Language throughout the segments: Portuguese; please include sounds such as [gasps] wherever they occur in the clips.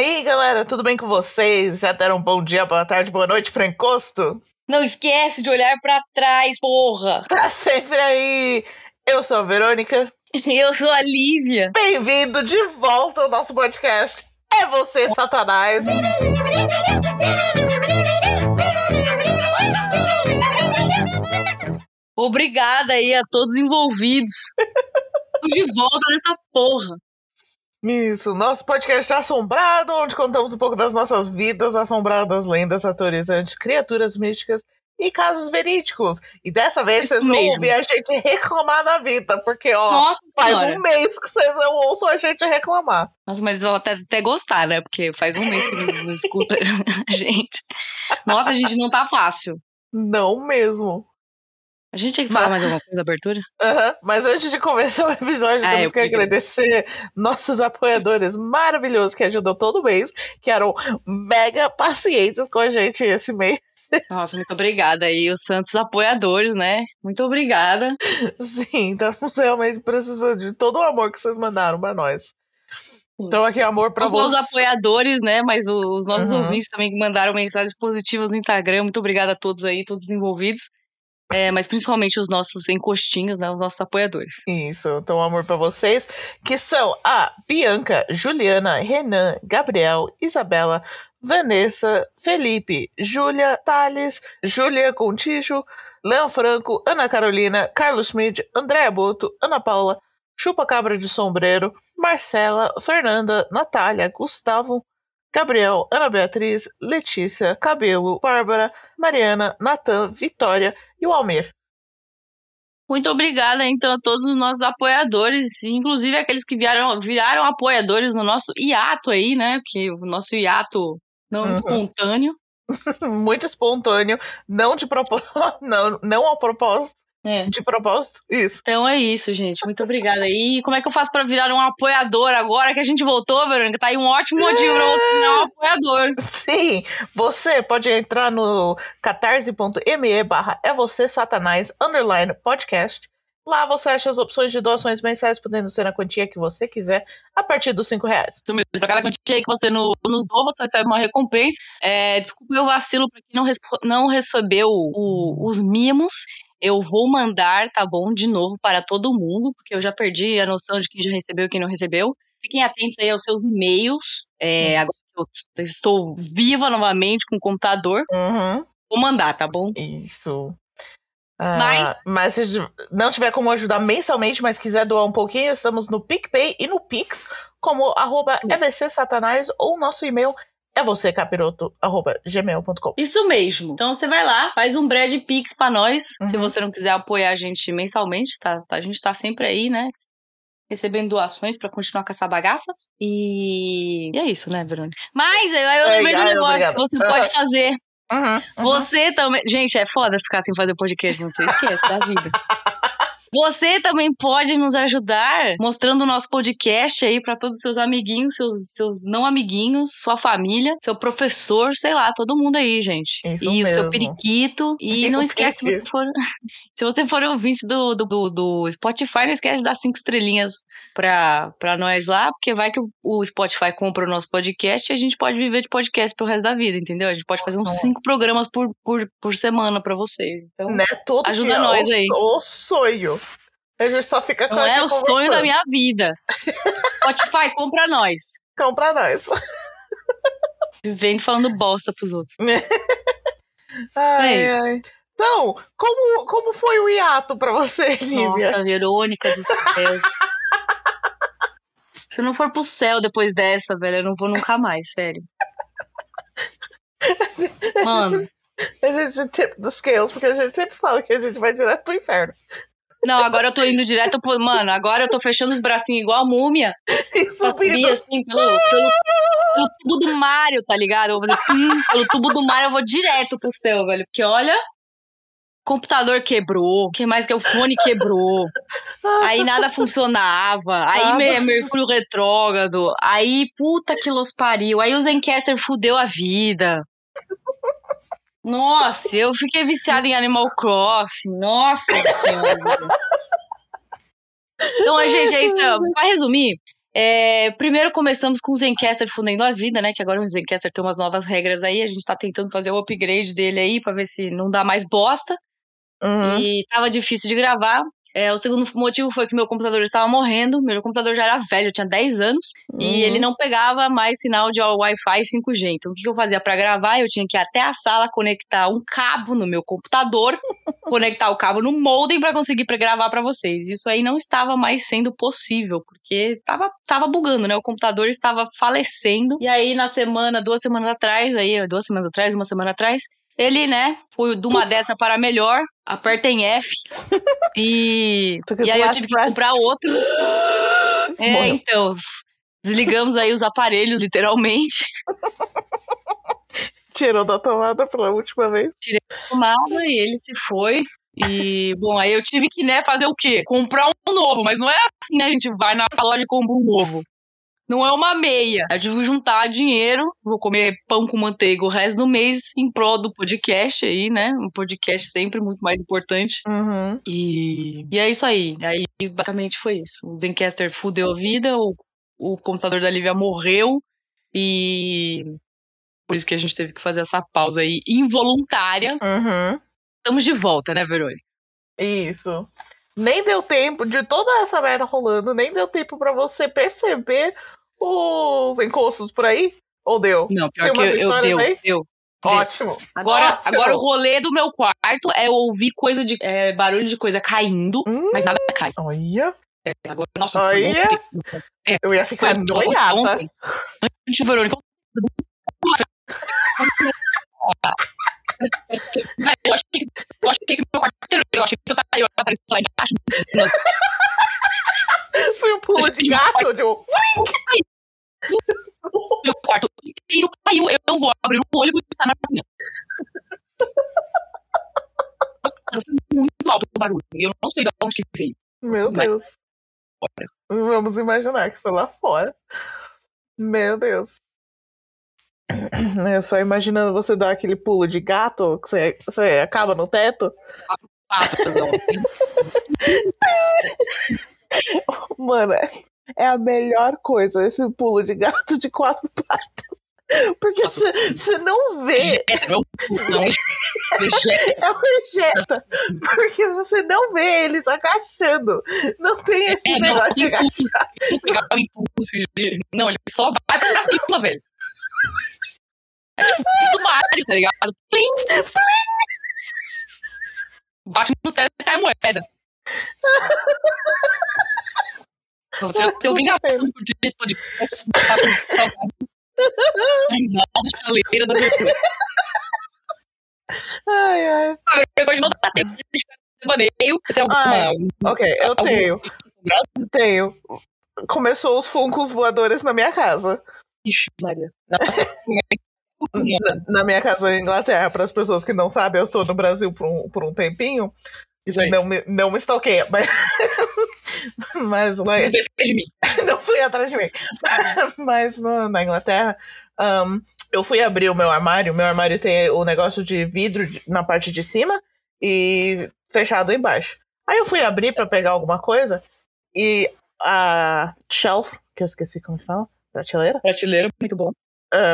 E aí, galera, tudo bem com vocês? Já deram um bom dia, boa tarde, boa noite pra encosto? Não esquece de olhar pra trás, porra! [laughs] Tá sempre aí! Eu sou a Verônica. Eu sou a Lívia. Bem-vindo de volta ao nosso podcast. É você, Satanás! Obrigada aí a todos envolvidos. [laughs] de volta nessa porra. Isso, nosso podcast assombrado, onde contamos um pouco das nossas vidas assombradas, lendas atorizantes, criaturas místicas e casos verídicos. E dessa vez Isso vocês vão mesmo. ouvir a gente reclamar da vida, porque, ó, Nossa faz senhora. um mês que vocês não ouçam a gente reclamar. Nossa, mas eu até, até gostar, né? Porque faz um mês que não, não escuta [laughs] a gente. Nossa, a gente não tá fácil. Não mesmo. A gente tinha que falar mais alguma coisa da abertura? Aham, Mas antes de começar o episódio, Ah, temos eu que agradecer nossos apoiadores maravilhosos que ajudam todo mês, que eram mega pacientes com a gente esse mês. Nossa, muito obrigada aí, os santos apoiadores, né? Muito obrigada. Sim, estamos [laughs] realmente precisando de todo o amor que vocês mandaram pra nós. Então aqui, amor pra Não só os vocês. apoiadores, né? Mas os nossos Uhum. ouvintes também que mandaram mensagens positivas no Instagram. Muito obrigada a todos aí, todos envolvidos. É, mas principalmente os nossos encostinhos, né? Os nossos apoiadores. Isso, então amor pra vocês, que são a Bianca, Juliana, Renan, Gabriel, Isabela, Vanessa, Felipe, Júlia, Thales, Júlia Contijo, Leão Franco, Ana Carolina, Carlos Schmidt, Andréa Boto, Ana Paula, Chupa Cabra de Sombreiro, Marcela, Fernanda, Natália, Gustavo, Gabriel, Ana Beatriz, Letícia, Cabelo, Bárbara, Mariana, Natan, Vitória e o Almir. Muito obrigada, então, a todos os nossos apoiadores, inclusive aqueles que viraram, viraram apoiadores no nosso hiato aí, né? Porque o nosso hiato não Uhum. espontâneo. [laughs] muito espontâneo, não de propósito, [laughs] não, não ao propósito, É. de propósito, isso. Então é isso, gente. Muito obrigada. E como é que eu faço pra virar um apoiador agora que a gente voltou, Verônica? Tá aí um ótimo motivo pra você virar um apoiador. Sim, você pode entrar no catarse.me barra é você satanás underline podcast. Lá você acha as opções de doações mensais, podendo ser na quantia que você quiser, a partir dos cinco reais. Isso mesmo. Pra cada quantia que você no- nos doa, você recebe uma recompensa. É, desculpa o vacilo pra quem não, não recebeu o- os mimos. Eu vou mandar, tá bom, de novo para todo mundo, porque eu já perdi a noção de quem já recebeu e quem não recebeu. Fiquem atentos aí aos seus e-mails. É, agora que eu estou viva novamente com o computador, Uhum, vou mandar, tá bom? isso. Ah, Mas- mas se não tiver como ajudar mensalmente, mas quiser doar um pouquinho, estamos no PicPay e no Pix, como arroba evcsatanás ou nosso e-mail é você capiroto arroba gmail.com. Isso mesmo. Então você vai lá, faz um Brad Pix pra nós. Se Uhum. você não quiser apoiar a gente mensalmente, tá? A gente tá sempre aí, né? Recebendo doações pra continuar com essa bagaça. E... e é isso, né, Verônica? Mas eu Ai, lembrei do ai, negócio obrigada. que você pode [laughs] fazer. Uhum, uhum. Você também. Gente, é foda ficar sem fazer podcast, não você esquece da vida. [laughs] Você também pode nos ajudar mostrando o nosso podcast aí pra todos os seus amiguinhos, seus, seus não amiguinhos, sua família, seu professor, sei lá, todo mundo aí, gente. Isso e o seu mesmo. periquito. E [laughs] não esquece se você for. [laughs] Se você for ouvinte do, do, do, do Spotify, não esquece de dar cinco estrelinhas pra, pra nós lá, porque vai que o, o Spotify compra o nosso podcast e a gente pode viver de podcast pro resto da vida, entendeu? A gente pode fazer uns cinco programas por, por, por semana pra vocês. Então, né? Todo Ajuda nós o, aí. O sonho. A gente só fica não é o sonho da minha vida. Spotify, compra nós. Compra nós. Vivendo falando bosta pros outros. [laughs] Ai, É ai. Então, como, como foi o hiato pra você, Lívia? Nossa, Verônica do céu. [laughs] Se eu não for pro céu depois dessa, velho, eu não vou nunca mais, sério. Mano, A gente tip the scales, porque a gente sempre fala que a gente vai direto pro inferno. não, agora eu tô indo direto pro. Mano, agora eu tô fechando os bracinhos igual a múmia. E Pra subir assim pelo, pelo, pelo tubo do Mario, tá ligado? Eu vou fazer tum, pelo tubo do Mario, eu vou direto pro céu, velho. Porque olha. Computador quebrou, o que mais que é? o fone quebrou. Aí nada funcionava. Aí me- Mercúrio retrógrado. Aí puta que los pariu. Aí o Zencaster fudeu a vida. Nossa, eu fiquei viciada em Animal Crossing. Nossa senhora. Então, gente, é isso. Pra resumir, É, primeiro começamos com o Zencaster Fundendo a Vida, né? Que agora o Zencaster tem umas novas regras aí. A gente tá tentando fazer o upgrade dele aí pra ver se não dá mais bosta. Uhum. E tava difícil de gravar. É, o segundo motivo foi que meu computador estava morrendo. Meu computador já era velho, eu tinha 10 anos. Uhum. E ele não pegava mais sinal de Wi-Fi 5G. Então, o que eu fazia para gravar? Eu tinha que ir até a sala conectar um cabo no meu computador, [laughs] conectar o cabo no modem para conseguir pra gravar para vocês. Isso aí não estava mais sendo possível, porque tava, tava bugando, né? O computador estava falecendo. E aí, na semana, duas semanas atrás, aí, duas semanas atrás, uma semana atrás, ele, né, foi de uma dessa para melhor, aperta em F. E, [laughs] e aí eu tive que comprar outro. [gasps] É, então. Desligamos aí os aparelhos, literalmente. [laughs] Tirou da tomada pela última vez. Tomada e ele se foi. E, bom, aí eu tive que, né, fazer o quê? Comprar um novo. Mas não é assim, né? A gente vai na loja e compra um novo. Não é uma meia. Eu tive que juntar dinheiro, vou comer pão com manteiga o resto do mês em prol do podcast aí, né? Um podcast sempre muito mais importante. Uhum. E, e é isso aí. Aí basicamente foi isso. O Zencaster fudeu a vida, o, o computador da Lívia morreu e por isso que a gente teve que fazer essa pausa aí involuntária. Uhum. Estamos de volta, né, Verônica? Isso. Nem deu tempo de toda essa merda rolando, nem deu tempo pra você perceber os encostos por aí? Ou deu? Não, pior que eu, eu deu, aí? deu. Ótimo. Agora, Ótimo. agora o rolê do meu quarto é ouvir coisa de é, barulho de coisa caindo, Hum. mas nada cai. Olha, É, agora, nossa, Olha. ontem- eu ia ficar noiada. Antes Verônica. Eu achei, que- eu achei que meu quarto eu achei que eu tava eu apareci lá embaixo. [laughs] Foi um pulo de gato. De... Meu quarto inteiro caiu. Eu vou abrir o olho e tá na minha. Muito alto o barulho. E eu não sei de onde que veio. Meu. Deus. Vamos imaginar que foi lá fora. Meu Deus. Eu só imaginando você dar aquele pulo de gato que você, você acaba no teto. Patas. [laughs] Mano, é- é a melhor coisa esse pulo de gato de quatro [laughs] patas. Porque você não vê, É, não. Ejeta. é um ejeta. [laughs] Porque você não vê eles agachando. Não tem esse É, não, negócio de agachar. Não pegar o impulso de. Não, ele só vai pra cima, velho. É tipo do Mario, tá ligado? Plim! Bate no teto e cai a moeda. [laughs] Você já tem obrigação de curtir esse podcast. Tá com. Risada, chaleira da abertura. Ai, ai. Hoje não dá tempo de devaneio. Você tem alguma. Ai, Ok, eu algum- tenho. Tenho. Começou os funcos voadores na minha casa. Ixi, Maria. Nossa, Na, minha casa na Inglaterra, para as pessoas que não sabem, eu estou no Brasil por um, por um tempinho. isso. Não me, não me stalkeia, mas. Mas, Você fez de mim. [laughs] não fui atrás de mim. [laughs] mas no- na Inglaterra, ahn, eu fui abrir o meu armário. Meu armário tem o negócio de vidro na parte de cima e fechado embaixo. Aí eu fui abrir para pegar alguma coisa e a shelf, que eu esqueci como que fala, prateleira, Prateleira, muito bom.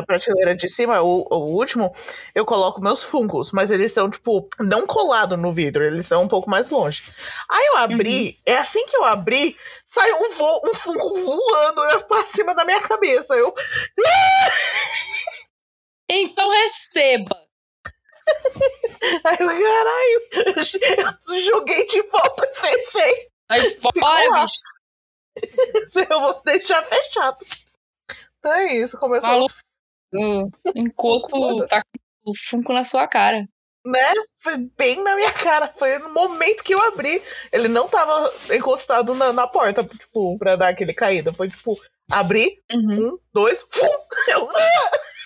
Prateleira de cima, o, o último, eu coloco meus funcos, mas eles estão, tipo, não colados no vidro, eles estão um pouco mais longe. Aí eu abri, é assim que eu abri, saiu um, vo um funko voando pra cima da minha cabeça. Eu, Então receba. [laughs] aí eu, caralho, eu joguei de volta e fechei. Aí fora, bicho. [laughs] Eu vou deixar fechado. Então é isso, começou, Falou. O encosto tá com o funko na sua cara. né? Foi bem na minha cara. Foi no momento que eu abri. Ele não tava encostado na, na porta, tipo, pra dar aquele caída. Foi tipo, abri, Uhum. um, dois, fum! Eu! [laughs]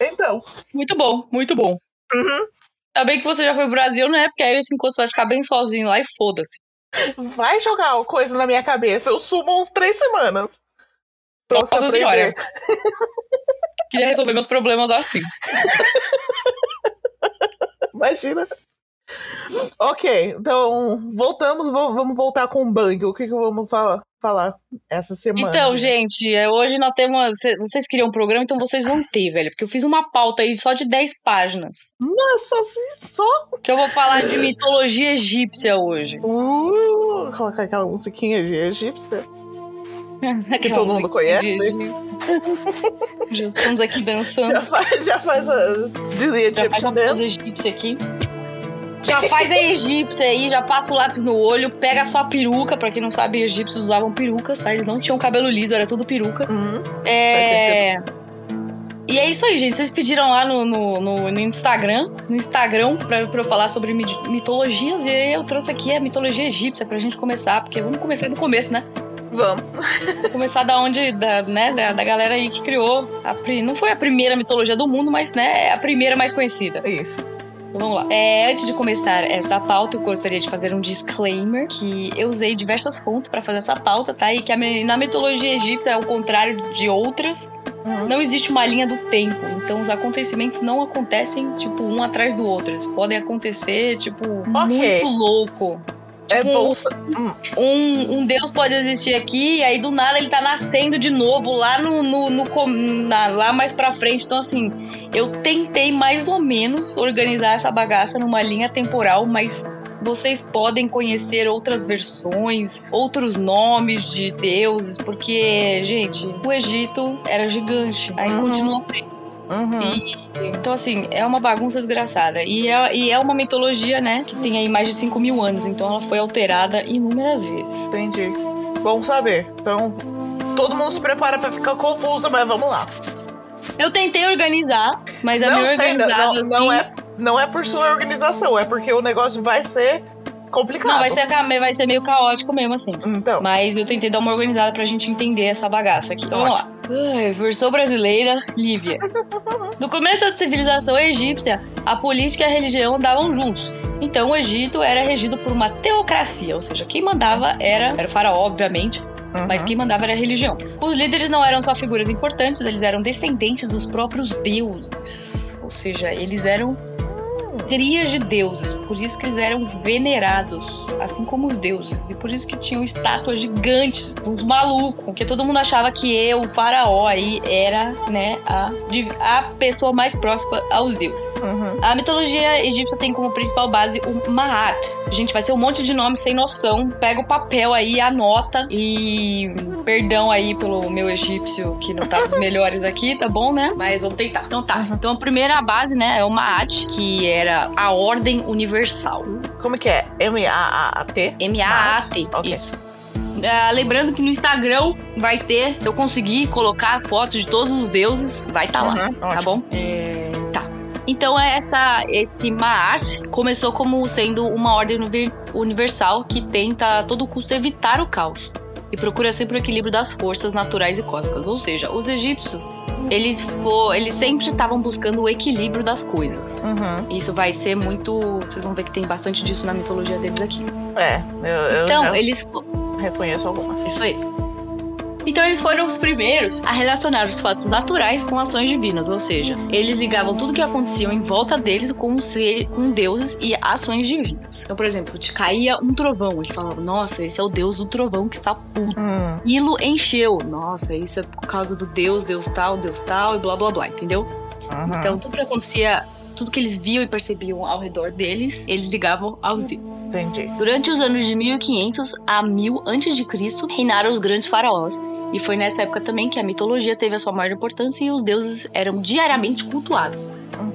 Então, Muito bom, muito bom. uhum, Tá bem que você já foi pro Brasil, né? Porque aí esse encosto vai ficar bem sozinho lá e foda-se. vai jogar coisa na minha cabeça. Eu sumo uns três semanas. Você Nossa senhora. [laughs] Queria resolver meus problemas assim. Imagina. ok, então voltamos, vamos voltar com o Bang. O que, que vamos falar, falar essa semana? Então, gente, é, hoje nós temos. Vocês queriam um programa, então vocês vão ter, velho. Porque eu fiz uma pauta aí só de 10 páginas. Nossa, só? Que eu vou falar de mitologia egípcia hoje. Uh, colocar aquela musiquinha de egípcia. Que todo mundo conhece. [laughs] já estamos aqui dançando. Já faz, já faz a Disney Já faz a pose egípcia aqui. Já faz a egípcia aí, já passa o lápis no olho, pega a sua peruca. Pra quem não sabe, egípcios usavam perucas, tá? Eles não tinham cabelo liso, era tudo peruca. Uhum. É. E é isso aí, gente. Vocês pediram lá no, no, no, no Instagram, no Instagram, pra, pra, eu falar sobre mitologias. E aí eu trouxe aqui a mitologia egípcia pra gente começar, porque vamos começar do começo, né? Vamos. Vou começar da onde, da, né, da, da galera aí que criou. A, não foi a primeira mitologia do mundo, mas né, é a primeira mais conhecida. Isso. Então vamos lá. É, antes de começar esta pauta, eu gostaria de fazer um disclaimer que eu usei diversas fontes para fazer essa pauta, tá? E que a, na mitologia egípcia, ao contrário de outras, uhum. não existe uma linha do tempo. Então os acontecimentos não acontecem, tipo, um atrás do outro. Eles podem acontecer, tipo, okay. muito louco. É tipo, bom. Um, um Deus pode existir aqui, e aí do nada ele tá nascendo de novo lá no, no, no na, lá mais pra frente. Então, assim, eu tentei mais ou menos organizar essa bagaça numa linha temporal, mas vocês podem conhecer outras versões, outros nomes de deuses, porque, gente, o Egito era gigante, aí uhum. continua sendo. Uhum. E, então, assim, é uma bagunça desgraçada. E é, e é uma mitologia, né, que tem aí mais de 5 mil anos. Então ela foi alterada inúmeras vezes. Entendi. Bom saber. Então, todo mundo se prepara para ficar confuso, mas vamos lá. Eu tentei organizar, mas é meio organizado. Não, assim... não, é, não é por sua organização, é porque o negócio vai ser complicado. Não, vai ser, vai ser meio caótico mesmo, assim. Então. Mas eu tentei dar uma organizada pra gente entender essa bagaça aqui. Então, vamos lá. Ai, versão brasileira, Lívia. No começo da civilização egípcia, a política e a religião andavam juntos. Então o Egito era regido por uma teocracia, ou seja, quem mandava era, era o faraó, obviamente, Uhum. Mas quem mandava era a religião. Os líderes não eram só figuras importantes, eles eram descendentes dos próprios deuses. Ou seja, eles eram crias de deuses, por isso que eles eram venerados, assim como os deuses, e por isso que tinham estátuas gigantes, uns malucos, porque todo mundo achava que eu, o faraó aí, era, né, a, a pessoa mais próxima aos deuses. Uhum. A mitologia egípcia tem como principal base o Maat. Gente, vai ser um monte de nome sem noção. Pega o papel aí, anota e perdão aí pelo meu egípcio que não tá dos melhores aqui, tá bom, né? Mas vamos tentar. Então tá. Uhum. Então a primeira base, né, é o Maat, que era a Ordem Universal. Como que é? M-A-A-T? M-A-A-T, okay. isso. Uh, lembrando que no Instagram vai ter, eu consegui colocar fotos de todos os deuses, vai estar tá uhum, lá, ótimo. tá bom? É, tá. Então essa, esse Maat começou como sendo uma ordem universal que tenta a todo custo evitar o caos e procura sempre o equilíbrio das forças naturais e cósmicas. Ou seja, os egípcios eles, for, eles sempre estavam buscando o equilíbrio das coisas. Uhum. Isso vai ser muito. Vocês vão ver que tem bastante disso na mitologia deles aqui. É, eu, eu então, eles. Reconheço algumas. Isso aí. Então eles foram os primeiros a relacionar os fatos naturais com ações divinas, ou seja, eles ligavam tudo que acontecia em volta deles com, ser, com deuses e ações divinas. Então, por exemplo, te caía um trovão, eles falavam, nossa, esse é o deus do trovão que está puto. Hum. Nilo encheu, nossa, isso é por causa do deus, deus tal, deus tal e blá blá blá, entendeu? Uhum. Então, tudo que acontecia tudo que eles viam e percebiam ao redor deles, eles ligavam aos deuses. Entendi. Durante os anos de 1500 a 1000 a.C., reinaram os grandes faraós. E foi nessa época também que a mitologia teve a sua maior importância e os deuses eram diariamente cultuados.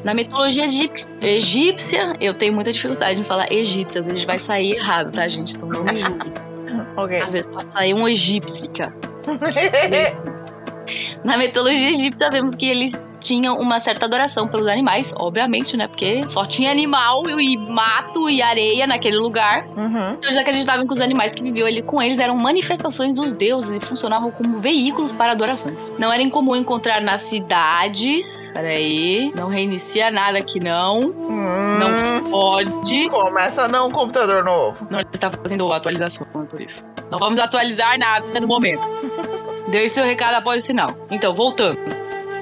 Na mitologia egípcia, eu tenho muita dificuldade em falar egípcia, às vezes vai sair errado, tá, gente? Então não me julguem. [laughs] okay. Às vezes pode sair um egípsica. [laughs] Na mitologia egípcia, sabemos que eles tinham uma certa adoração pelos animais, obviamente, né? Porque só tinha animal e mato e areia naquele lugar. Uhum. Então eles acreditavam que os animais que viviam ali com eles eram manifestações dos deuses e funcionavam como veículos para adorações. Não era incomum encontrar nas cidades. Peraí, não reinicia nada aqui não. Hum. Não pode. Começa não computador novo. Não, ele tá fazendo atualização, por isso. Não vamos atualizar nada no momento. [laughs] Deu seu recado após o sinal. Então, voltando.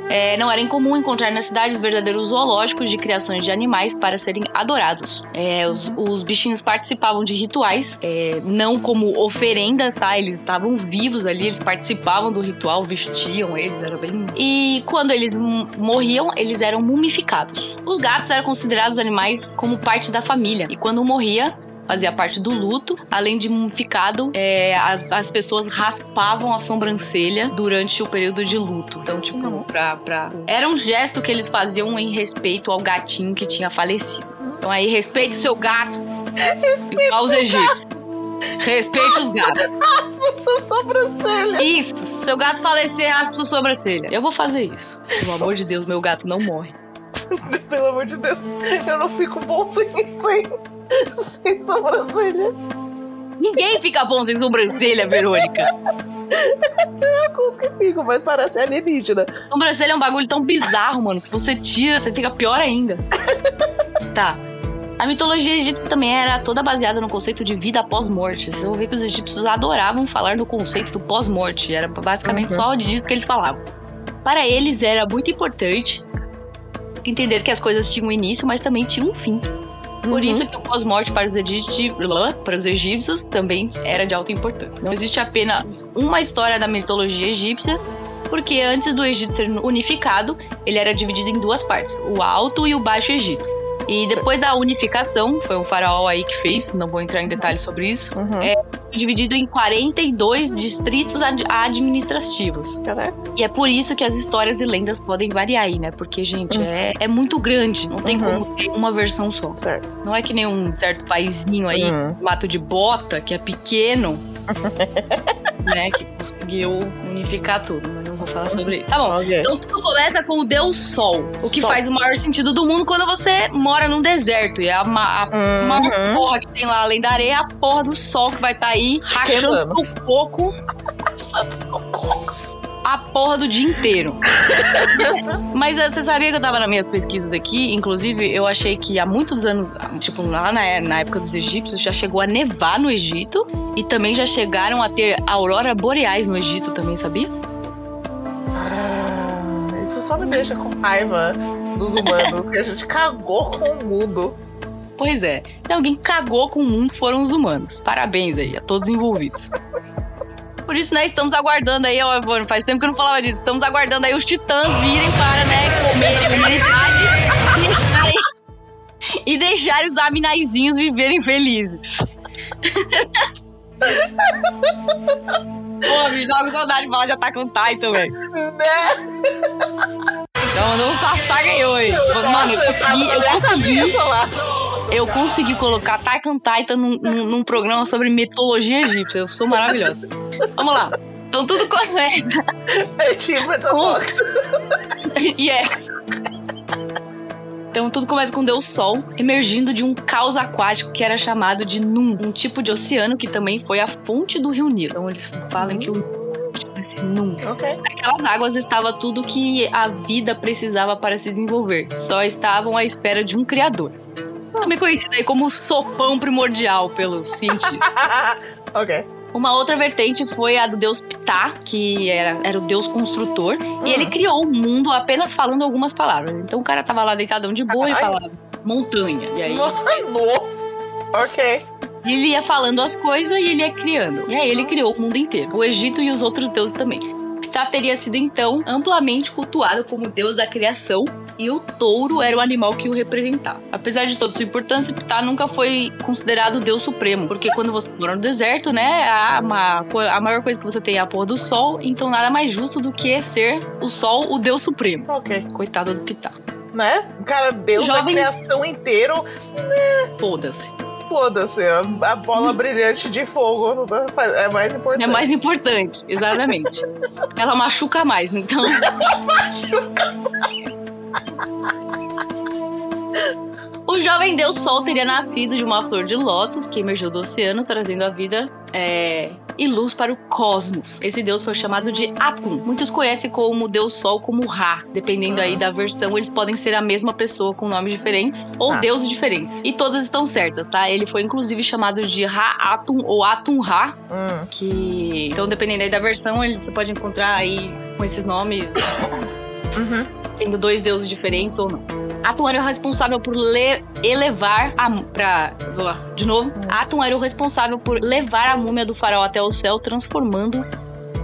é, não era incomum encontrar nas cidades verdadeiros zoológicos de criações de animais para serem adorados. É, os, os, bichinhos participavam de rituais, é, não como oferendas, tá? Eles estavam vivos ali, eles participavam do ritual, vestiam eles, era bem. E quando eles morriam, eles eram mumificados. Os gatos eram considerados animais como parte da família, e quando morria, fazia parte do luto. Além de mumificado, é, as, as pessoas raspavam a sobrancelha durante o período de luto. Então, tipo, uhum. pra, pra... Era um gesto que eles faziam em respeito ao gatinho que tinha falecido. Então aí, respeite o seu gato. Igual os egípcios. Respeite os gatos. [laughs] Raspa sua sobrancelha. Isso. Seu gato falecer, raspa sua sobrancelha. Eu vou fazer isso. Pelo [laughs] amor de Deus, meu gato não morre. Pelo amor de Deus, eu não fico bom sem, sem, sem sobrancelha. Ninguém fica bom sem sobrancelha, Verônica. Eu que fico, mas parece alienígena. Sobrancelha é um bagulho tão bizarro, mano, que você tira, você fica pior ainda. tá. A mitologia egípcia também era toda baseada no conceito de vida após morte. Vocês vão ver que os egípcios adoravam falar do conceito do pós-morte. Era basicamente uhum. só disso que eles falavam. Para eles era muito importante entender que as coisas tinham um início, mas também tinham um fim. Por uhum. isso que o pós-morte para os, para os egípcios também era de alta importância. Não existe apenas uma história da mitologia egípcia, porque antes do Egito ser unificado, ele era dividido em duas partes, o Alto e o Baixo Egito. E depois da unificação, foi um faraó aí que fez, não vou entrar em detalhes sobre isso, uhum. é dividido em 42 distritos ad administrativos. Caraca. E é por isso que as histórias e lendas podem variar aí, né? Porque, gente, uhum. é, é muito grande, não tem uhum. como ter uma versão só. Certo. Não é que nem um certo paizinho aí, uhum. mato de bota, que é pequeno, [laughs] né? Que conseguiu unificar tudo vou falar sobre isso. Tá bom. Okay. Então tudo começa com o Deus Sol. O que Sol. faz o maior sentido do mundo quando você mora num deserto. E a, a, uhum. maior porra que tem lá além da areia é a porra do sol que vai estar tá aí rachando seu coco. [laughs] a porra do dia inteiro. [laughs] Mas eh, você sabia que eu tava nas minhas pesquisas aqui? Inclusive, eu achei que há muitos anos, tipo, lá na, na época dos egípcios, já chegou a nevar no Egito. E também já chegaram a ter aurora boreais no Egito também, sabia? só me deixa com raiva dos humanos, que a gente cagou com o mundo. Pois é. Se alguém cagou com o mundo, foram os humanos. Parabéns aí a todos envolvidos. Por isso, né, estamos aguardando aí, ó, faz tempo que eu não falava disso, estamos aguardando aí os titãs virem para, né, comerem a humanidade e deixarem, e deixarem os aminaizinhos viverem felizes. [laughs] Pô, me joga saudade de falar de Attack on Titan, velho. Então, não Sassá ganhou aí. Mano, eu consegui, eu consegui, eu consegui colocar Attack on Titan num, num, programa sobre mitologia egípcia. Eu sou maravilhosa. Vamos lá. Então tudo começa. É tipo, com... [laughs] yes. Então tudo começa com Deus Sol emergindo de um caos aquático que era chamado de Num, um tipo de oceano que também foi a fonte do rio Nilo. Então eles falam que o esse Num. Okay. Naquelas águas estava tudo que a vida precisava para se desenvolver. Só estavam à espera de um criador. Também conhecido aí como sopão primordial pelos cientistas. [laughs] ok. Uma outra vertente foi a do deus Ptah, que era, era o deus construtor. Uhum. E ele criou o mundo apenas falando algumas palavras. Então o cara tava lá deitadão de boa e falava montanha. E aí. [laughs] Nossa, ok. Ele ia falando as coisas e ele ia criando. E aí ele criou o mundo inteiro. O Egito e os outros deuses também. Ptah teria sido então amplamente cultuado como deus da criação e o touro era o animal que o representava. Apesar de toda sua importância, Ptah nunca foi considerado o deus supremo, porque quando você mora no deserto, né, a, uma, a maior coisa que você tem é a porra do sol, então nada mais justo do que ser o sol o deus supremo. Ok. Coitado do Ptah. Né? O cara, deus Jovem... da criação inteiro, né? Foda-se foda-se. A bola [laughs] brilhante de fogo é mais importante. É mais importante, exatamente. [laughs] Ela machuca mais, então. [laughs] machuca mais. O jovem Deus Sol teria nascido de uma flor de lótus que emergiu do oceano, trazendo a vida é, e luz para o cosmos. Esse deus foi chamado de Atum. Muitos conhecem como Deus Sol como Ra. Dependendo aí da versão, eles podem ser a mesma pessoa com nomes diferentes ou ah. deuses diferentes. E todas estão certas, tá? Ele foi inclusive chamado de Ra Atum ou Atum Ra. Hum. Que. Então, dependendo aí da versão, você pode encontrar aí com esses nomes [coughs] Uhum. Tendo dois deuses diferentes ou não. Atum era o responsável por le- elevar a. Pra, vou lá, de novo. Atum era o responsável por levar a múmia do faraó até o céu, transformando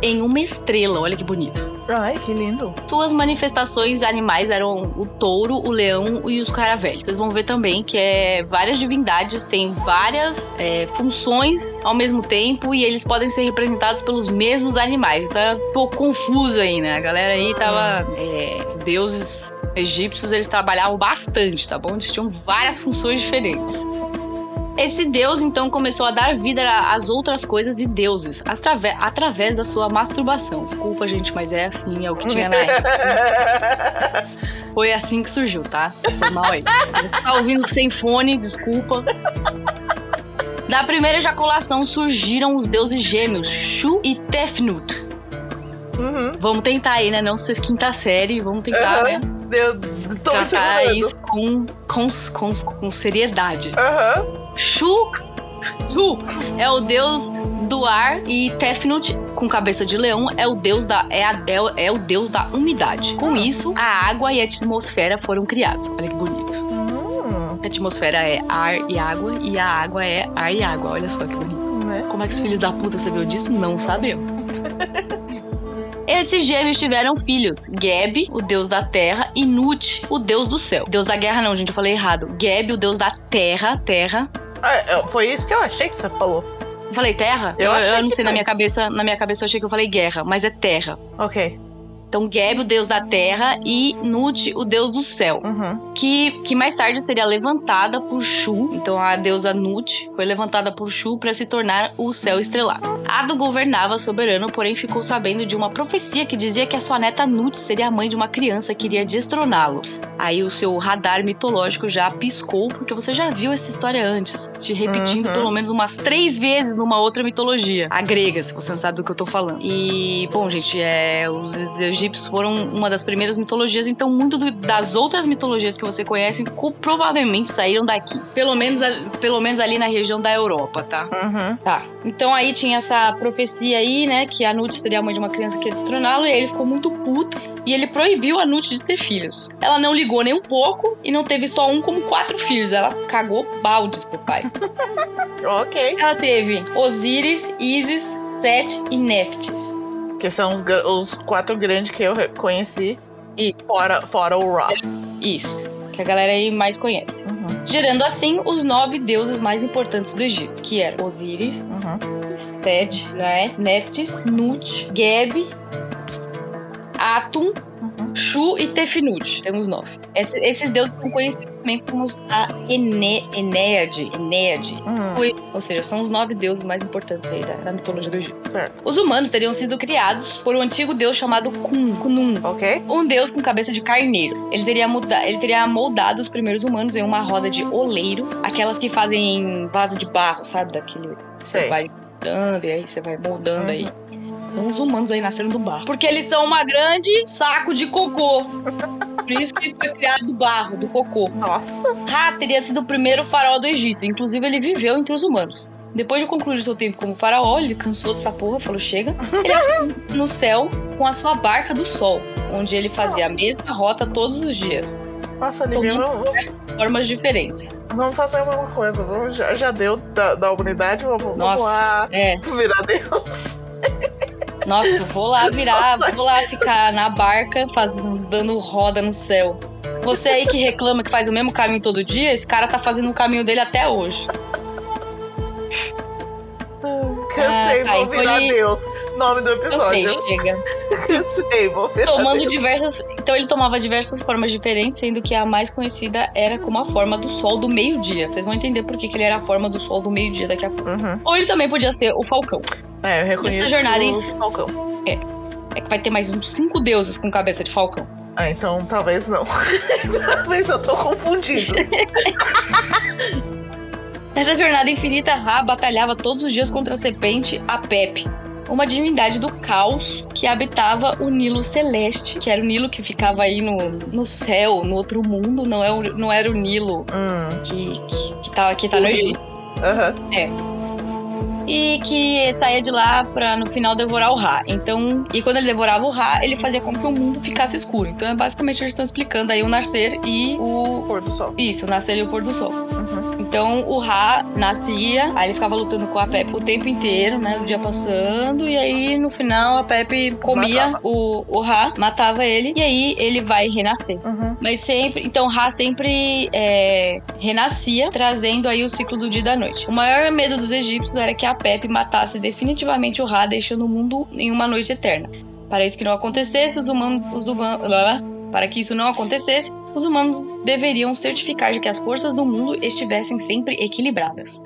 em uma estrela. Olha que bonito. Ai, que lindo. Suas manifestações animais eram o touro, o leão e os caravelhos. Vocês vão ver também que é, várias divindades têm várias é, funções ao mesmo tempo e eles podem ser representados pelos mesmos animais. Então é um pouco confuso aí, né? A galera aí tava. É, deuses egípcios eles trabalhavam bastante, tá bom? Eles tinham várias funções diferentes. Esse deus então começou a dar vida às outras coisas e deuses através da sua masturbação. Desculpa, gente, mas é assim, é o que tinha na época. [laughs] Foi assim que surgiu, tá? Foi mal aí. Você tá ouvindo sem fone, desculpa. Da primeira ejaculação surgiram os deuses gêmeos, Shu e Tefnut. Uhum. Vamos tentar aí, né? Não ser quinta série, vamos tentar, né? Eu tô Tratar isso com, com, com, com seriedade. Aham. Shu é o deus do ar e Tefnut, com cabeça de leão, é o deus da é, a- é é o deus da umidade. Com isso, a água e a atmosfera foram criados. Olha que bonito. Hum, A atmosfera é ar e água e a água é ar e água. Olha só que bonito. né? Como é que os filhos da puta sabeu disso? Não sabemos. [laughs] Esses gêmeos tiveram filhos: Geb, o deus da terra, e Nut, o deus do céu. Deus da guerra, não, gente, eu falei errado. Geb, o deus da terra, terra. Ah, é, foi isso que eu achei que você falou. Eu falei terra? Eu Eu, achei eu não sei, na minha cabeça, na minha cabeça eu achei que eu falei guerra, mas é terra. Ok. Então, Geb, o deus da terra, e Nut, o deus do céu. Uhum. Que, que mais tarde seria levantada por Shu. Então, a deusa Nut foi levantada por Shu para se tornar o céu estrelado. Ado governava soberano, porém ficou sabendo de uma profecia que dizia que a sua neta Nut seria a mãe de uma criança que iria destroná-lo. Aí o seu radar mitológico já piscou, porque você já viu essa história antes, te repetindo Uhum. pelo menos umas três vezes numa outra mitologia. A grega, se você não sabe do que eu tô falando. E, bom, gente, é, os egípcios foram uma das primeiras mitologias, então muito do- das outras mitologias que você conhece co- provavelmente saíram daqui. Pelo menos, pelo menos ali na região da Europa, tá? Uhum. Tá. Então aí tinha essa profecia aí, né? Que a Nut seria a mãe de uma criança que ia destroná-lo. E aí ele ficou muito puto. E ele proibiu a Nut de ter filhos. Ela não ligou nem um pouco. E não teve só um, como quatro filhos. Ela cagou baldes pro pai. [laughs] Ok. Ela teve Osíris, Isis, Set e Neftis. Que são os, os quatro grandes que eu conheci. E- Fora, fora o Ra. Isso. Que a galera aí mais conhece. Uhum. Gerando assim os nove deuses mais importantes do Egito. Que eram Osíris, Uhum. Set, né? Neftis, Nut, Geb, Atum. Shu e Tefnut. Temos nove. Esse- esses deuses são conhecidos também como a Ene, Enéade. Enéade. Uhum. Ou seja, são os nove deuses mais importantes aí da, da mitologia do Egito. Certo. Os humanos teriam sido criados por um antigo deus chamado Kun, Kunun. Ok. Um deus com cabeça de carneiro. Ele teria, muda, ele teria moldado os primeiros humanos em uma roda de oleiro. Aquelas que fazem em vaso de barro, sabe? Daquele que você Sei. vai moldando e aí você vai moldando Uhum. aí. Os humanos aí nasceram do barro. Porque eles são uma grande saco de cocô. Por isso que foi criado do barro, do cocô. Nossa. Ra teria sido o primeiro faraó do Egito. Inclusive, ele viveu entre os humanos. Depois de concluir seu tempo como faraó, ele cansou dessa porra, falou: chega. Ele achou no céu com a sua barca do sol, onde ele fazia a mesma rota todos os dias, Nossa, Tomando- vamos, vamos- formas diferentes. vamos fazer a mesma coisa. Vamos, já, já deu da, da humanidade, vamos, vamos Nossa, lá é. virar Deus. [laughs] Nossa, vou lá virar, [laughs] vou lá ficar na barca, fazendo, dando roda no céu. Você aí que reclama que faz o mesmo caminho todo dia, esse cara tá fazendo o caminho dele até hoje. Cansei, Ah, tá, vou virar ele- Deus. Nome do Eu sei, episódio. chega. [laughs] Cansei, vou virar Tomando diversas. Então ele tomava diversas formas diferentes, sendo que a mais conhecida era como a forma do sol do meio-dia. Vocês vão entender por que, que ele era a forma do sol do meio-dia daqui a pouco. Uhum. Ou ele também podia ser o falcão. É, eu reconheço jornada, hein? o Falcão. É que vai ter mais uns cinco deuses com cabeça de falcão. Ah, então talvez não. [laughs] talvez eu tô confundido. [laughs] Nessa jornada infinita, Ra batalhava todos os dias contra a serpente Apep, uma divindade do caos que habitava o Nilo Celeste, que era o Nilo que ficava aí no, no céu, no outro mundo, não, é o, não era o Nilo hum, que, que, que, tá, que tá no O. Egito. aham. e que saía de lá pra no final devorar o Ra. Então, e quando ele devorava o Ra, ele fazia com que o mundo ficasse escuro. Então, é basicamente eles estão explicando aí o nascer e o Pôr do sol. isso, o nascer e o pôr do sol. Então o Ra nascia, aí ele ficava lutando com a Pepe o tempo inteiro, né? O dia passando, e aí no final a Pepe comia Matava. o, o Ra, matava ele, e aí ele vai renascer. Uhum. Mas sempre. Então Ra sempre é, renascia, trazendo aí o ciclo do dia e da noite. O maior medo dos egípcios era que a Pepe matasse definitivamente o Ra, deixando o mundo em uma noite eterna. Para isso que não acontecesse, os humanos. Os humanos para que isso não acontecesse, os humanos deveriam certificar de que as forças do mundo estivessem sempre equilibradas.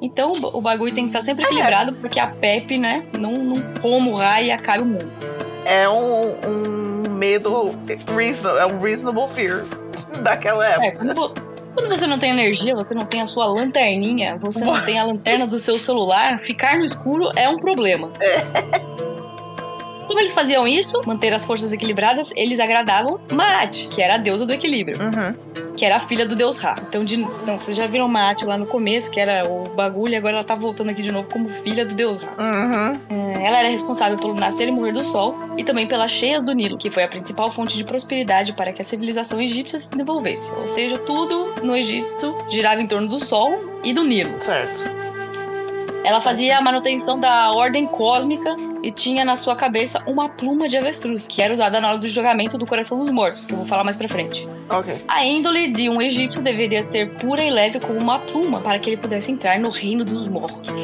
Então o bagulho tem que estar sempre equilibrado, porque a Pepe, né, não, não coma o Ra e acabe o mundo. É um, um medo reasonable, é um reasonable fear [laughs] daquela época. É, quando, quando você não tem energia, você não tem a sua lanterninha, você não tem a lanterna do seu celular, ficar no escuro é um problema. [laughs] Como eles faziam isso, manter as forças equilibradas, eles agradavam Maat, que era a deusa do equilíbrio, Uhum. que era a filha do deus Ra. Então, de, vocês já viram Maat lá no começo, que era o bagulho, e agora ela tá voltando aqui de novo como filha do deus Ra. Uhum. É, Ela era responsável pelo nascer e morrer do sol e também pelas cheias do Nilo, que foi a principal fonte de prosperidade para que a civilização egípcia se desenvolvesse. Ou seja, tudo no Egito girava em torno do sol e do Nilo. Certo. Ela fazia a manutenção da ordem cósmica e tinha na sua cabeça uma pluma de avestruz, que era usada na hora do julgamento do coração dos mortos, que eu vou falar mais pra frente. Ok. A índole de um egípcio deveria ser pura e leve como uma pluma, para que ele pudesse entrar no reino dos mortos.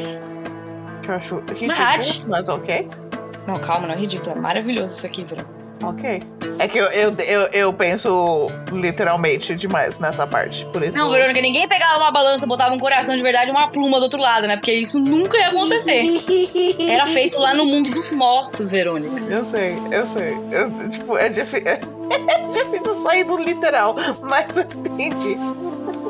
Que eu acho ridículo, Mas- mas ok. Não, calma, não é ridículo, é maravilhoso isso aqui, Verão. Ok. É que eu, eu, eu, eu penso literalmente demais nessa parte. Por isso. Não, Verônica, ninguém pegava uma balança, botava um coração de verdade e uma pluma do outro lado, né? Porque isso nunca ia acontecer. [laughs] Era feito lá no mundo dos mortos, Verônica. Eu sei, eu sei. Eu, tipo, é difícil. [laughs] É difícil sair do literal, mas eu entendi.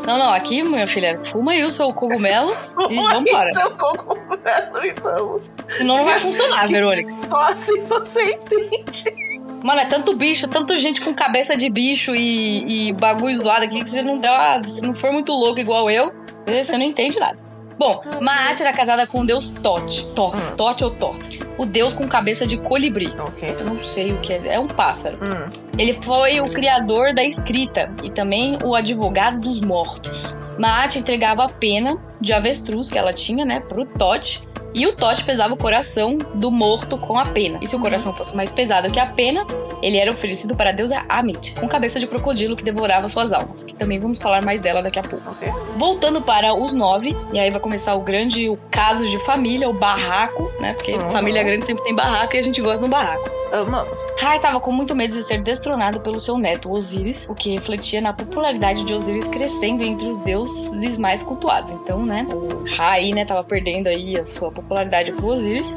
Não, não, aqui, minha filha, fuma aí o seu cogumelo [laughs] e vambora. Então, cogumelo, então. Senão não vai funcionar, Verônica. Só assim você entende. Mano, é tanto bicho, tanto gente com cabeça de bicho e, e bagulho zoado aqui que você não dá. Se não for muito louco igual eu, você não entende nada. Bom, Maat era casada com o deus Tot. Tot, Hum. Tot ou Tot. O deus com cabeça de colibri. Ok. Eu não sei o que é. É um pássaro. Hum. Ele foi o criador da escrita e também o advogado dos mortos. Maat entregava a pena de avestruz que ela tinha, né, pro Tot. E o Tot pesava o coração do morto com a pena. E se o coração fosse mais pesado que a pena, ele era oferecido para a deusa Amit, com cabeça de crocodilo que devorava suas almas. Que também vamos falar mais dela daqui a pouco. Ok. Voltando para os nove, e aí vai começar o grande o caso de família, o barraco, né? Porque Uhum. família grande sempre tem barraco e a gente gosta de um barraco. Amamos. Ra estava com muito medo de ser destronado pelo seu neto Osíris, o que refletia na popularidade de Osíris crescendo entre os deuses mais cultuados. Então, né, o Ra aí, né, tava perdendo aí a sua popularidade pro Osíris.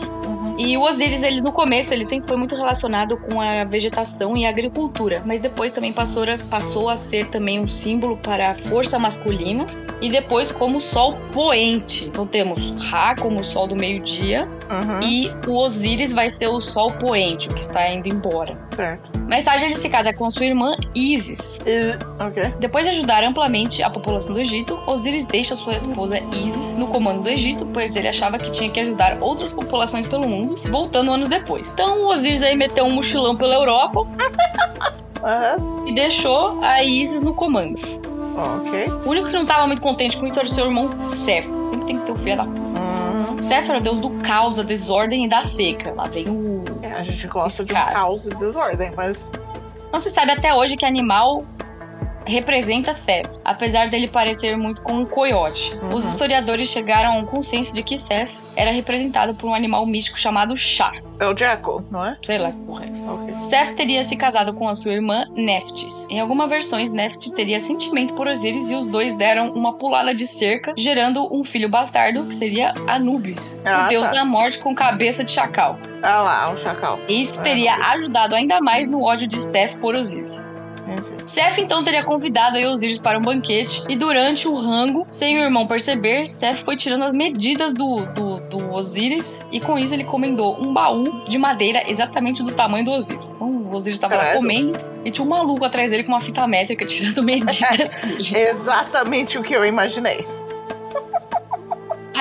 E o Osíris, ele no começo, ele sempre foi muito relacionado com a vegetação e a agricultura, mas depois também passou a, passou a ser também um símbolo para a força masculina e depois como sol poente. Então temos Ra como o sol do meio-dia Uhum. e o Osíris vai ser o sol poente, o que está indo embora. Certo. Mais tarde ele se casa com sua irmã Isis. E- Ok. Depois de ajudar amplamente a população do Egito, Osíris deixa sua esposa Isis no comando do Egito, pois ele achava que tinha que ajudar outras populações pelo mundo, voltando anos depois. Então o Osíris aí meteu um mochilão pela Europa [laughs] Aham. e deixou a Isis no comando. Ok. O único que não estava muito contente com isso era o seu irmão Seth. Sempre tem que ter um filho da... Uhum. Seth era o deus do caos, da desordem e da seca. Lá vem o É, a gente gosta de um caos e desordem, mas. Não se sabe até hoje que animal representa Seth, apesar dele parecer muito com um coiote. Uhum. Os historiadores chegaram a um consenso de que Seth era representado por um animal místico chamado Shah. É o Jackal, não é? Sei lá que porra é essa. Ok. Seth teria se casado com a sua irmã Nephthys. Em algumas versões, Nephthys teria sentimento por Osíris e os dois deram uma pulada de cerca, gerando um filho bastardo que seria Anubis, Ah, o deus tá. da morte com cabeça de chacal. Ah lá, o Chacal. E isso Ah, teria Anubis. ajudado ainda mais no ódio de Seth por Osíris. Entendi. Seth então teria convidado aí Osíris para um banquete e durante o rango, sem o irmão perceber, Seth foi tirando as medidas do, do, do Osíris e com isso ele encomendou um baú de madeira exatamente do tamanho do Osíris. Então o Osíris estava lá comendo e tinha um maluco atrás dele com uma fita métrica tirando [laughs] medida. Exatamente o que eu imaginei.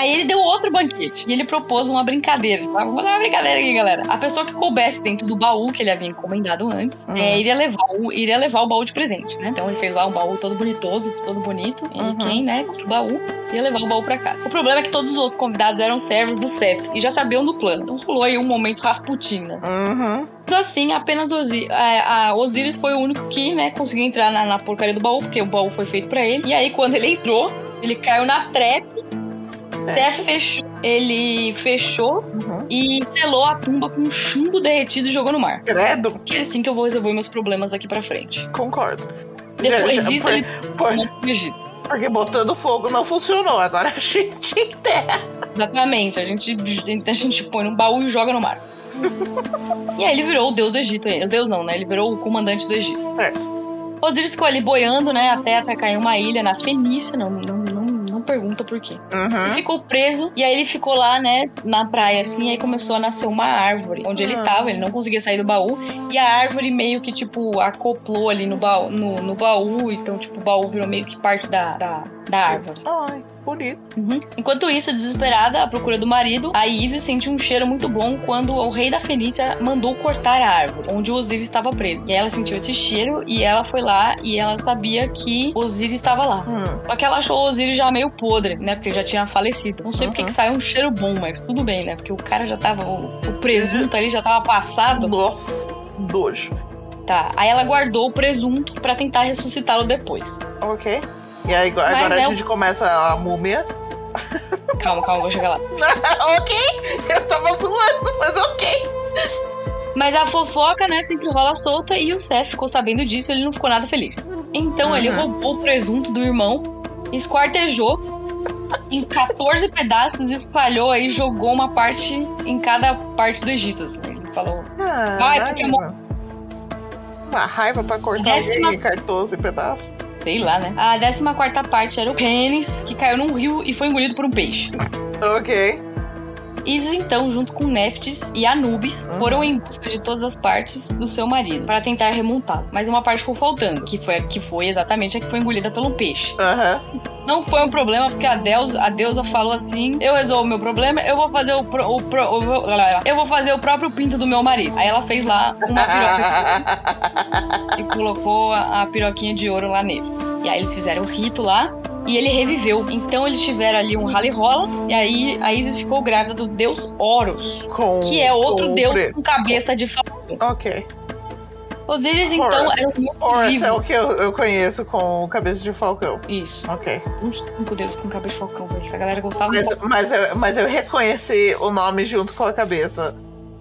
Aí ele deu outro banquete e ele propôs uma brincadeira. Vamos fazer uma brincadeira aqui, galera. A pessoa que coubesse dentro do baú que ele havia encomendado antes, Hum. é, iria, levar o, iria levar o baú de presente, né? Então ele fez lá um baú todo bonitoso, todo bonito. Uhum. E quem, né, o baú, ia levar o baú pra casa. O problema é que todos os outros convidados eram servos do Seth e já sabiam do plano. Então rolou aí um momento Rasputin, né? Uhum. Sendo assim, apenas Osi é, a Osiris foi o único que, né, conseguiu entrar na, na porcaria do baú, porque o baú foi feito pra ele. E aí, quando ele entrou, ele caiu na trap. Seth fechou. Ele fechou Uhum. e selou a tumba com um chumbo derretido e jogou no mar. Credo, Que é assim que eu vou resolver meus problemas daqui pra frente. concordo. Depois Já- já- disso, por- ele por-. Porque botando fogo não funcionou, agora a gente enterra. Exatamente. A gente, a gente põe no baú e joga no mar. [laughs] e aí ele virou o deus do Egito. O deus não, né? Ele virou o comandante do Egito. Certo. Osiris ficou ali boiando, né? Até atracar em uma ilha na Fenícia. Não, não, não, não pergunta por quê. Ele Uhum. ficou preso e aí ele ficou lá, né, na praia, assim, e aí começou a nascer uma árvore onde ele Ah. tava, ele não conseguia sair do baú, e a árvore meio que, tipo, acoplou ali no baú, no, no baú, então, tipo, o baú virou meio que parte da, da, da árvore. Ai, bonito. Uhum. Enquanto isso, desesperada, à procura do marido, a Isis sentiu um cheiro muito bom quando o rei da Fenícia mandou cortar a árvore, onde o Osiris estava preso. E aí ela sentiu esse cheiro e ela foi lá e ela sabia que Osiris estava lá. Hum. Só que ela achou o Osiris já meio podre, né? Porque já tinha falecido. Não sei porque Uhum. que saiu um cheiro bom, mas tudo bem, né? Porque o cara já tava. O, o presunto ali já tava passado. Nossa, dojo. Tá. Aí ela guardou o presunto pra tentar ressuscitá-lo depois. Ok. E aí agora agora a gente começa a múmia. [laughs] Calma, calma, vou chegar lá. [laughs] ok, eu tava zoando, mas ok. Mas a fofoca, né, sempre rola solta e o Seth ficou sabendo disso e ele não ficou nada feliz. Então ele Uhum. roubou o presunto do irmão, esquartejou em 14 pedaços, espalhou aí, jogou uma parte em cada parte do Egito. assim. Ele falou: Vai, porque é Caralho. Uma raiva pra cortar Décima- alguém em 14 pedaços. Sei lá, né? A 14 parte era o pênis, que caiu num rio e foi engolido por um peixe. Ok. Isis, então, junto com Neftis e Anubis, Uhum. foram em busca de todas as partes do seu marido para tentar remontá-lo. Mas uma parte ficou faltando, que foi, que foi exatamente a que foi engolida pelo peixe. Aham. Não foi um problema, porque a deusa, a deusa falou assim: eu resolvo o meu problema, eu vou fazer o, pro- o, pro- o- eu vou fazer o próprio pinto do meu marido. Aí ela fez lá uma piroca [laughs] e colocou a, a piroquinha de ouro lá nele. E aí eles fizeram o rito lá e ele reviveu. Então eles tiveram ali um rally rola e aí a Isis ficou grávida do deus Horus, com, que é outro deus pre- com cabeça de falcão. Ok. Osíris então Horus. era um Horus vivo. é o que eu, eu conheço com cabeça de falcão. Isso. Ok. Uns cinco deuses com cabeça de falcão. velho. Essa galera gostava Mas, muito. mas, eu, mas eu reconheci o nome junto com a cabeça.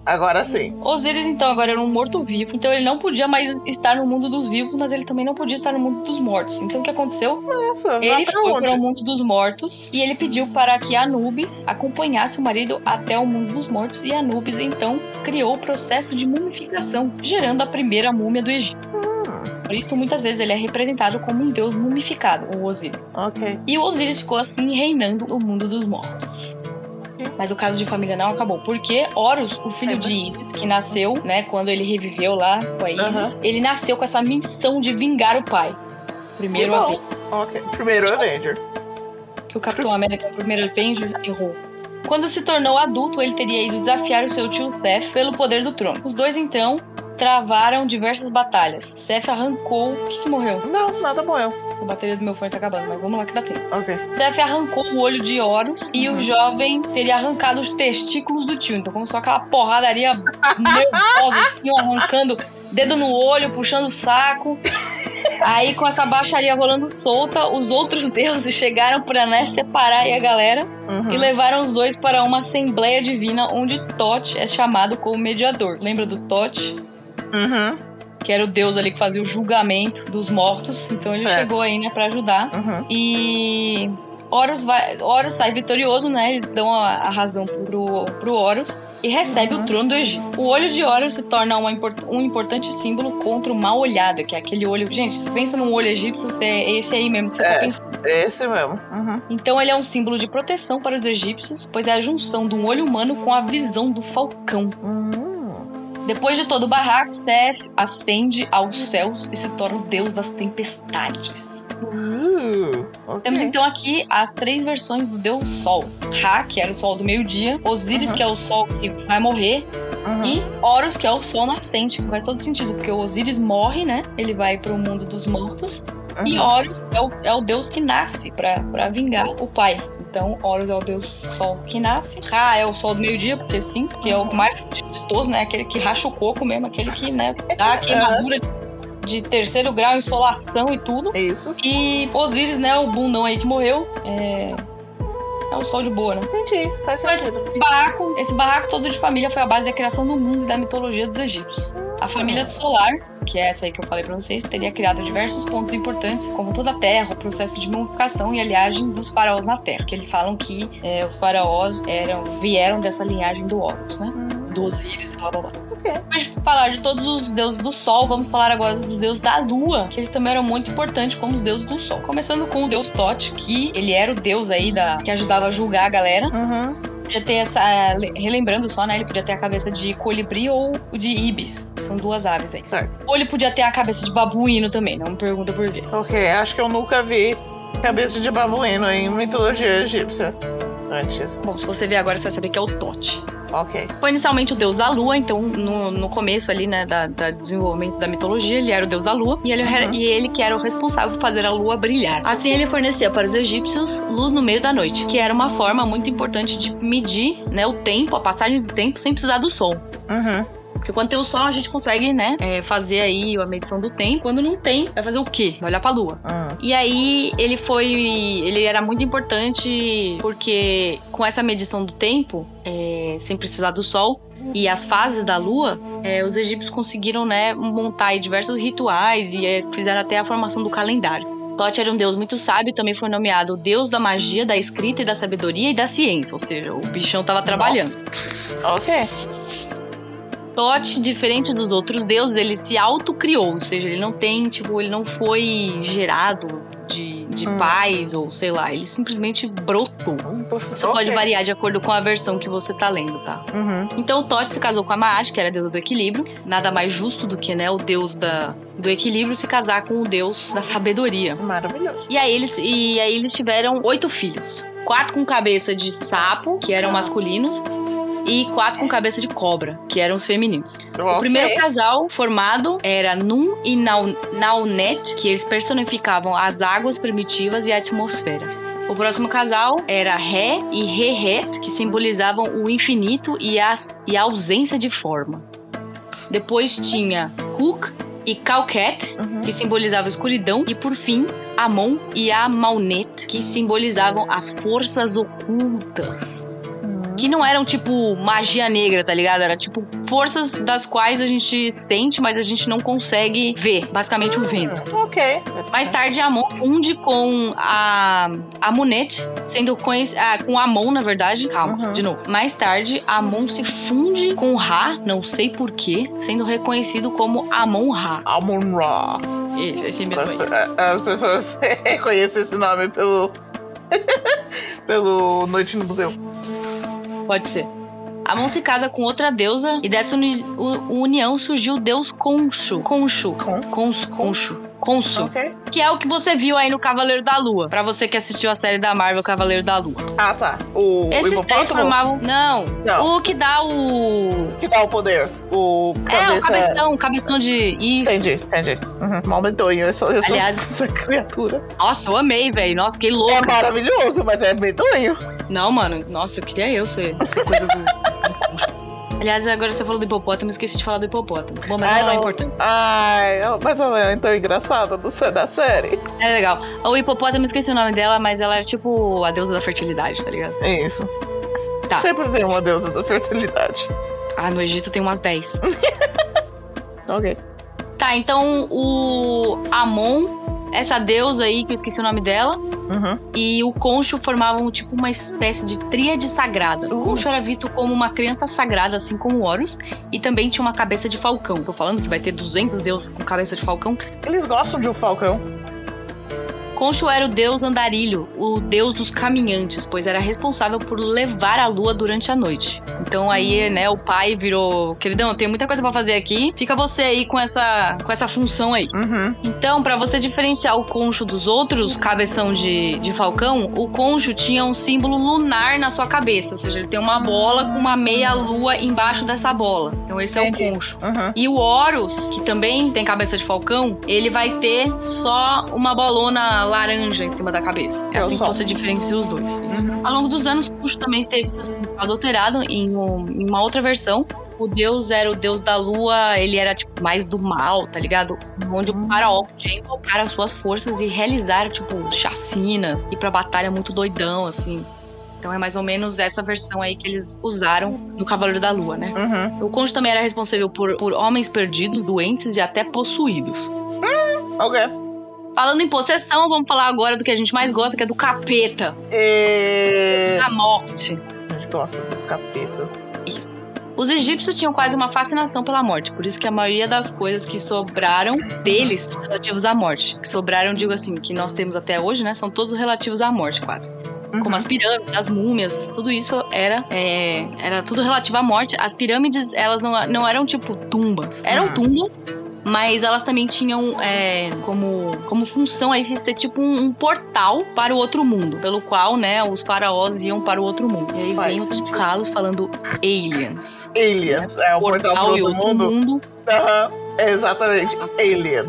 Agora sim. Osíris, então, agora era um morto-vivo. Então ele não podia mais estar no mundo dos vivos, mas ele também não podia estar no mundo dos mortos. Então o que aconteceu? Nossa, Ele foi onde? para o mundo dos mortos e ele pediu para que Anubis acompanhasse o marido até o mundo dos mortos. E Anubis, então, criou o processo de mumificação, gerando a primeira múmia do Egito. Hum, Por isso, muitas vezes, ele é representado como um deus mumificado, o Osíris. ok. E o Osíris ficou assim reinando o mundo dos mortos. Mas o caso de família não acabou, porque Horus, o filho de Isis, que nasceu, né, quando ele reviveu lá com a Isis, ele nasceu com essa missão de vingar o pai. Primeiro. Avenger, Ok. Primeiro Avenger. que o Capitão América, o primeiro Avenger, errou. Quando se tornou adulto, ele teria ido desafiar o seu tio Seth pelo poder do trono. Os dois, então, travaram diversas batalhas. Seth arrancou... O que que morreu? Não, nada morreu. A bateria do meu fone tá acabando, mas vamos lá que dá tempo. Ok. Seth arrancou o olho de Horus e o jovem teria arrancado os testículos do tio. Então começou aquela porradaria nervosa, assim, arrancando dedo no olho, puxando o saco. Aí, com essa baixaria rolando solta, os outros deuses chegaram pra né, separar a galera Uhum. e levaram os dois para uma assembleia divina onde Tote é chamado como mediador. Lembra do Tote? Uhum. Que era o deus ali que fazia o julgamento dos mortos. Então ele Certo. chegou aí, né, pra ajudar. Uhum. E Horus, vai, Horus sai vitorioso, né? Eles dão a, a razão pro, pro Horus e recebe Uhum. o trono do Egito. O olho de Horus se torna uma um importante símbolo contra o mal olhado, que é aquele olho. Gente, se pensa num olho egípcio, você, é esse aí mesmo que você É. tá pensando. Esse mesmo. Uhum. Então ele é um símbolo de proteção para os egípcios, pois é a junção de um olho humano com a visão do falcão. Hum. Depois de todo o barraco, Seth ascende aos céus e se torna o deus das tempestades. Uh, ok. Temos então aqui as três versões do deus Sol. Ra, que era o sol do meio-dia, Osíris, Uhum. que é o sol que vai morrer, Uhum. e Horus, que é o sol nascente, que faz todo sentido, porque o Osíris morre, né? Ele vai pro mundo dos mortos, e Uhum. Horus é o, é o deus que nasce pra vingar o pai. Então, Horus é o deus sol que nasce. Ra é o sol do meio-dia, porque sim, que é o mais ditoso, né? Aquele que racha o coco mesmo, aquele que, né, dá a queimadura de terceiro grau, insolação e tudo. Isso. E Osíris, né, o bundão aí que morreu, é, é o sol de boa, né? Entendi. Faz sentido. esse barraco, esse barraco todo de família foi a base da criação do mundo e da mitologia dos egípcios. A família do Solar, que é essa aí que eu falei pra vocês, teria criado diversos pontos importantes, como toda a Terra, o processo de mumificação e a linhagem dos faraós na Terra. Que eles falam que é, os faraós eram, vieram dessa linhagem do Horus, né? Do Osíris, blá blá blá. Ok. Depois de falar de todos os deuses do Sol, vamos falar agora dos deuses da Lua, que ele também era muito importante como os deuses do Sol. Começando com o deus Tote, que ele era o deus aí da que ajudava a julgar a galera Uhum. podia ter essa. é, le- Relembrando só, né? Ele podia ter a cabeça de colibri ou de ibis. São duas aves aí. Certo. Ou ele podia ter a cabeça de babuíno também, não me pergunta por quê. Ok, acho que eu nunca vi cabeça de babuíno em mitologia egípcia antes. Bom, se você ver agora, você vai saber que é o Tote. Ok. Foi inicialmente o deus da lua, então no, no começo ali, né, da, da desenvolvimento da mitologia, ele era o deus da lua e ele, Uhum. e ele que era o responsável por fazer a lua brilhar. Assim, ele fornecia para os egípcios luz no meio da noite, que era uma forma muito importante de medir, né, o tempo, a passagem do tempo, sem precisar do sol. Uhum. Porque quando tem o sol, a gente consegue, né, é, fazer aí a medição do tempo. Quando não tem, vai fazer o quê? Vai olhar pra lua. Uhum. E aí, ele foi. Ele era muito importante porque com essa medição do tempo, é, sem precisar do sol, e as fases da lua, é, os egípcios conseguiram, né, montar diversos rituais e é, fizeram até a formação do calendário. Tote era um deus muito sábio, também foi nomeado o deus da magia, da escrita e da sabedoria e da ciência, ou seja, o bichão tava trabalhando. Ok. Tote, diferente dos outros deuses, ele se autocriou, ou seja, ele não tem, tipo, ele não foi gerado de, de Hum. pais ou sei lá, ele simplesmente brotou. Isso Ok. pode variar de acordo com a versão que você tá lendo, tá? Uhum. Então o Tote se casou com a Maat, que era a deusa do equilíbrio. Nada mais justo do que, né, o deus da, do equilíbrio se casar com o deus da sabedoria. Maravilhoso. E aí eles, e aí eles tiveram oito filhos. Quatro com cabeça de sapo, que eram masculinos, e quatro com cabeça de cobra, que eram os femininos. O primeiro casal formado era Num e Nau- Naunet, que eles personificavam as águas primitivas e a atmosfera. O próximo casal era Ré e Rehet, que simbolizavam o infinito e a, e a ausência de forma. Depois tinha Kuk e Kauket, Uhum. que simbolizavam a escuridão. E por fim, Amon e Amaunet, que simbolizavam as forças ocultas. Que não eram tipo magia negra, tá ligado? Era tipo forças das quais a gente sente, mas a gente não consegue ver. Basicamente o vento. Ok. Mais tarde, Amon funde com a Amunet, sendo conhecido. Ah, com Amon, na verdade. Calma, Uhum. de novo. Mais tarde, Amon se funde com Ra, não sei porquê, sendo reconhecido como Amon Ra. Amon Ra. Esse, esse mesmo As, aí. pe- as pessoas [laughs] reconhecem esse nome pelo. [laughs] pelo Noite no Museu. Pode ser. Amon se casa com outra deusa e dessa uni- união surgiu o deus Khonshu. Khonshu. Khonshu. Khonshu. Khonshu. Ok. Que é o que você viu aí no Cavaleiro da Lua. Pra você que assistiu a série da Marvel Cavaleiro da Lua. Ah, tá. O, o Esses três hipopótamo formavam. Não. Não. O que dá o. que dá o poder. O É, o cabeça... cabeção, o cabeção de. Isso. Entendi, entendi. Uhum. Mal medonho essa, essa, Aliás- [laughs] essa criatura. Nossa, eu amei, velho. Nossa, fiquei É louca. maravilhoso, mas é medonho. Não, mano. Nossa, eu queria eu ser essa coisa do. [laughs] Aliás, agora você falou do hipopótamo, esqueci de falar do hipopótamo. Bom, mas Ai, não é não. importante. Ai, mas ela é tão engraçada do, da série. É legal. O hipopótamo, esqueci o nome dela, mas ela era tipo a deusa da fertilidade, tá ligado? É isso. Tá. Sempre tem uma deusa da fertilidade. Ah, no Egito tem umas 10. [laughs] Ok. Tá, então o Amon, essa deusa aí, que eu esqueci o nome dela, Uhum. e o Concho formavam tipo uma espécie de tríade sagrada. O Uh. Concho era visto como uma criança sagrada, assim como Horus, e também tinha uma cabeça de falcão. Tô falando que vai ter 200 deuses com cabeça de falcão. Eles gostam de um falcão. Concho era o deus andarilho, o deus dos caminhantes, pois era responsável por levar a lua durante a noite. Então aí, né, o pai virou, queridão, tem muita coisa para fazer aqui, fica você aí com essa, com essa função aí. Uhum. Então, para você diferenciar o concho dos outros cabeção de, de falcão, o concho tinha um símbolo lunar na sua cabeça, ou seja, ele tem uma bola com uma meia lua embaixo dessa bola. Então esse Entendi. é o concho. Uhum. E o Horus, que também tem cabeça de falcão, ele vai ter só uma bolona laranja em cima da cabeça. É É assim que você diferencia os dois. Uhum. Ao longo dos anos, o Cuxo também teve seu significado alterado em, um- em uma outra versão. O deus era o deus da lua, ele era tipo mais do mal, tá ligado? Onde o faraó podia invocar as suas forças e realizar, tipo, chacinas, ir pra batalha muito doidão, assim. Então é mais ou menos essa versão aí que eles usaram no Cavaleiro da Lua, né? Uhum. O conde também era responsável por, por homens perdidos, doentes e até possuídos. Ok. Falando em possessão, vamos falar agora do que a gente mais gosta, que é do capeta, E... da morte. A gente gosta dos capetas. Os egípcios tinham quase uma fascinação pela morte, por isso que a maioria das coisas que sobraram deles são relativos à morte. Que sobraram, digo assim, que nós temos até hoje, né? São todos relativos à morte, quase. Uhum. Como as pirâmides, as múmias, tudo isso era, é, era tudo relativo à morte. As pirâmides, elas não, não eram tipo tumbas. Eram Uhum. tumbas, mas elas também tinham é, como, como função aí ser tipo um, um portal para o outro mundo, pelo qual, né, os faraós iam para o outro mundo. E aí Faz vem os sentido. Carlos falando aliens. Aliens. É o portal pro e outro mundo. Aham. Exatamente. Aliens.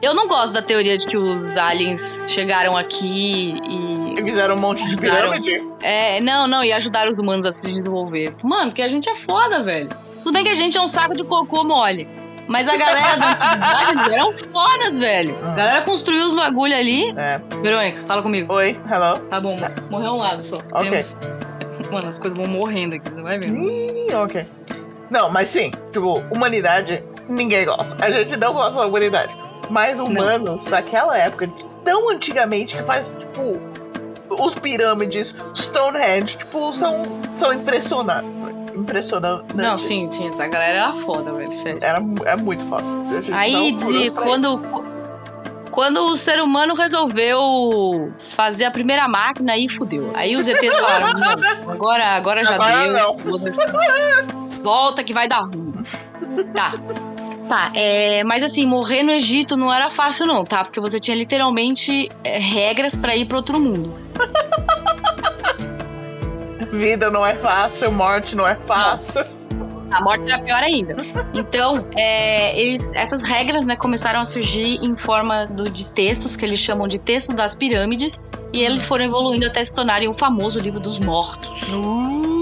Eu não gosto da teoria de que os aliens chegaram aqui e. E fizeram um monte de pirâmide. É, não, não, e ajudaram os humanos a se desenvolver. Mano, porque a gente é foda, velho. Tudo bem que a gente é um saco de cocô mole. Mas a galera da antiguidade, eles eram fodas, velho. A galera construiu os bagulho ali. É. Verônica, fala comigo. Oi, hello. Tá bom, morreu um lado só. Ok. Temos... [laughs] Mano, as coisas vão morrendo aqui, você vai ver. Ih, ok. Não, mas sim, tipo, humanidade, ninguém gosta. A gente não gosta da humanidade. Mas humanos daquela época, tão antigamente, que faz, tipo, os pirâmides, Stonehenge, tipo, são, são impressionantes. Impressionantes. Não, sim, sim, essa galera era foda, velho, sério. Era, é muito foda. Aí, de, quando, quando o ser humano resolveu fazer a primeira máquina, aí fudeu. Aí os ETs [laughs] falaram, agora, agora já Agora deu. não. Volta que vai dar ruim. Tá. Tá, é, mas assim, morrer no Egito não era fácil não, tá? Porque você tinha literalmente é, regras pra ir pro outro mundo. [laughs] Vida não é fácil, morte não é fácil. A morte era pior ainda. Então, é, eles, essas regras né, começaram a surgir em forma do- de textos, que eles chamam de texto das pirâmides, e eles foram evoluindo até se tornarem o famoso livro dos mortos. Uh,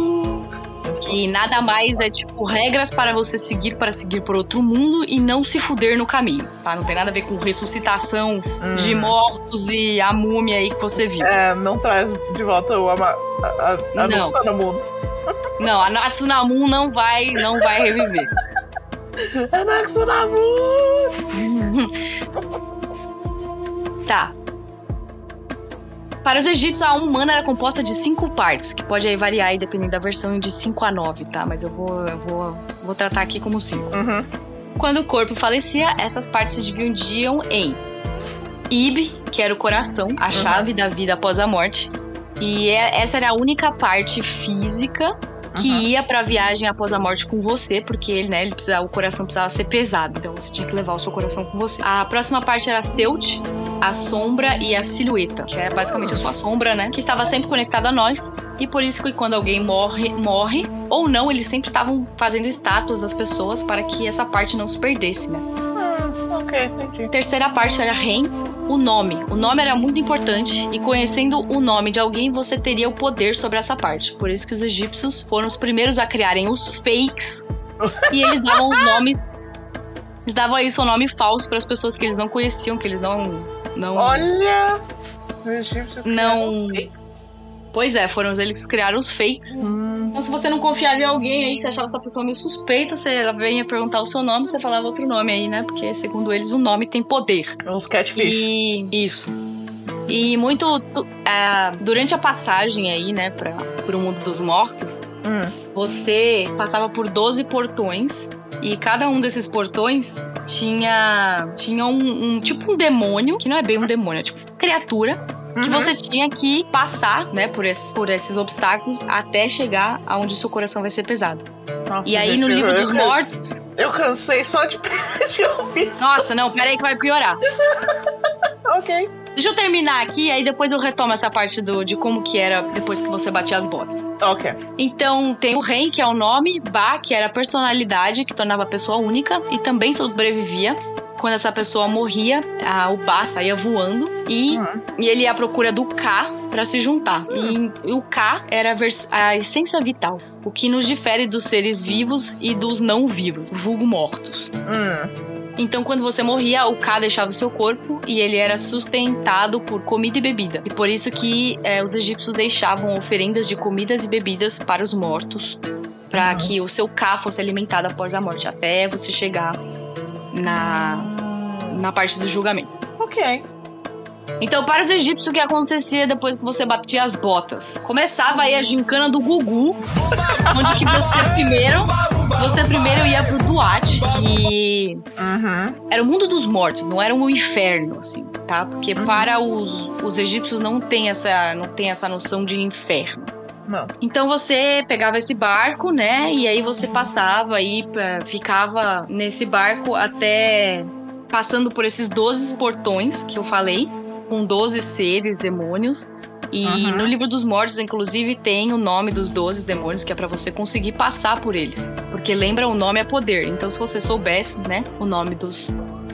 Que nada mais é tipo regras para você seguir para seguir por outro mundo e não se fuder no caminho. Tá? Não tem nada a ver com ressuscitação hum. de mortos e a múmia aí que você viu. É, não traz de volta o ama, a, a, a Não. Mundo. [laughs] Não, a Natsunamun não vai, não vai reviver. É Natsunamu! [laughs] Tá. Para os egípcios, a alma humana era composta de cinco partes, que pode aí variar aí, dependendo da versão, de 5 a 9, tá? Mas eu vou, eu vou, vou tratar aqui como 5. Uhum. Quando o corpo falecia, essas partes se dividiam em Ib, que era o coração, a chave da vida após a morte. E é- essa era a única parte física que Uhum. ia pra viagem após a morte com você, porque ele, né, ele precisava, o coração precisava ser pesado, então você tinha que levar o seu coração com você. A próxima parte era Seut, a sombra e a silhueta, que era basicamente a sua sombra, né, que estava sempre conectada a nós, e por isso que quando alguém morre, morre ou não, eles sempre estavam fazendo estátuas das pessoas para que essa parte não se perdesse, né? Ah, ok, entendi. Terceira parte era Ren, o nome. O nome era muito importante e conhecendo o nome de alguém você teria o poder sobre essa parte. Por isso que os egípcios foram os primeiros a criarem os fakes e eles davam os nomes. Eles davam aí seu nome falso para as pessoas que eles não conheciam, que eles não não Olha! Os egípcios não. criaram- Pois é, foram eles que criaram os fakes. Hum, Então, se você não confiava em alguém aí, você achava essa pessoa meio suspeita, você vinha perguntar o seu nome, você falava outro nome aí, né? Porque, segundo eles, o nome tem poder. Os catfish. E isso. E muito. ah, durante a passagem aí, né, pra, pro mundo dos mortos, Hum, você passava por 12 portões E cada um desses portões tinha, tinha um, um tipo um demônio, que não é bem um demônio, é tipo criatura que Uhum. você tinha que passar, né, por esses, por esses obstáculos até chegar aonde seu coração vai ser pesado. Nossa, E aí gente, no livro dos mortos, Eu cansei só de, [laughs] de ouvir. nossa, não, pera aí que vai piorar. [laughs] Ok. Deixa eu terminar aqui, aí depois eu retomo essa parte do, de como que era depois que você batia as botas. Ok. Então, tem o Ren, que é o nome, Ba, que era a personalidade que tornava a pessoa única e também sobrevivia. Quando essa pessoa morria, a- o Ba saía voando e, Uhum. e ele ia à procura do K para se juntar. E, e o K era a, a essência vital, o que nos difere dos seres vivos e dos não vivos, vulgo mortos. Hum. Então, quando você morria, o K deixava o seu corpo e ele era sustentado por comida e bebida. E por isso que eh, os egípcios deixavam oferendas de comidas e bebidas para os mortos, para Uhum. que o seu K fosse alimentado após a morte, até você chegar na, na parte do julgamento. Ok. Então, para os egípcios, o que acontecia depois que você batia as botas? Começava aí a gincana do Gugu, onde que você [laughs] primeiro, você primeiro ia pro Duat, que Uhum. era o mundo dos mortos, não era um inferno, assim, tá? Porque para os, os egípcios não tem essa não tem essa noção de inferno. Não. Então você pegava esse barco, né? E aí você passava aí, pra- ficava nesse barco até passando por esses 12 portões que eu falei, com 12 seres, demônios. E Uhum. no livro dos mortos, inclusive, tem o nome dos 12 demônios, que é pra você conseguir passar por eles. Porque lembra, o nome é poder. Então, se você soubesse, né, o nome dos,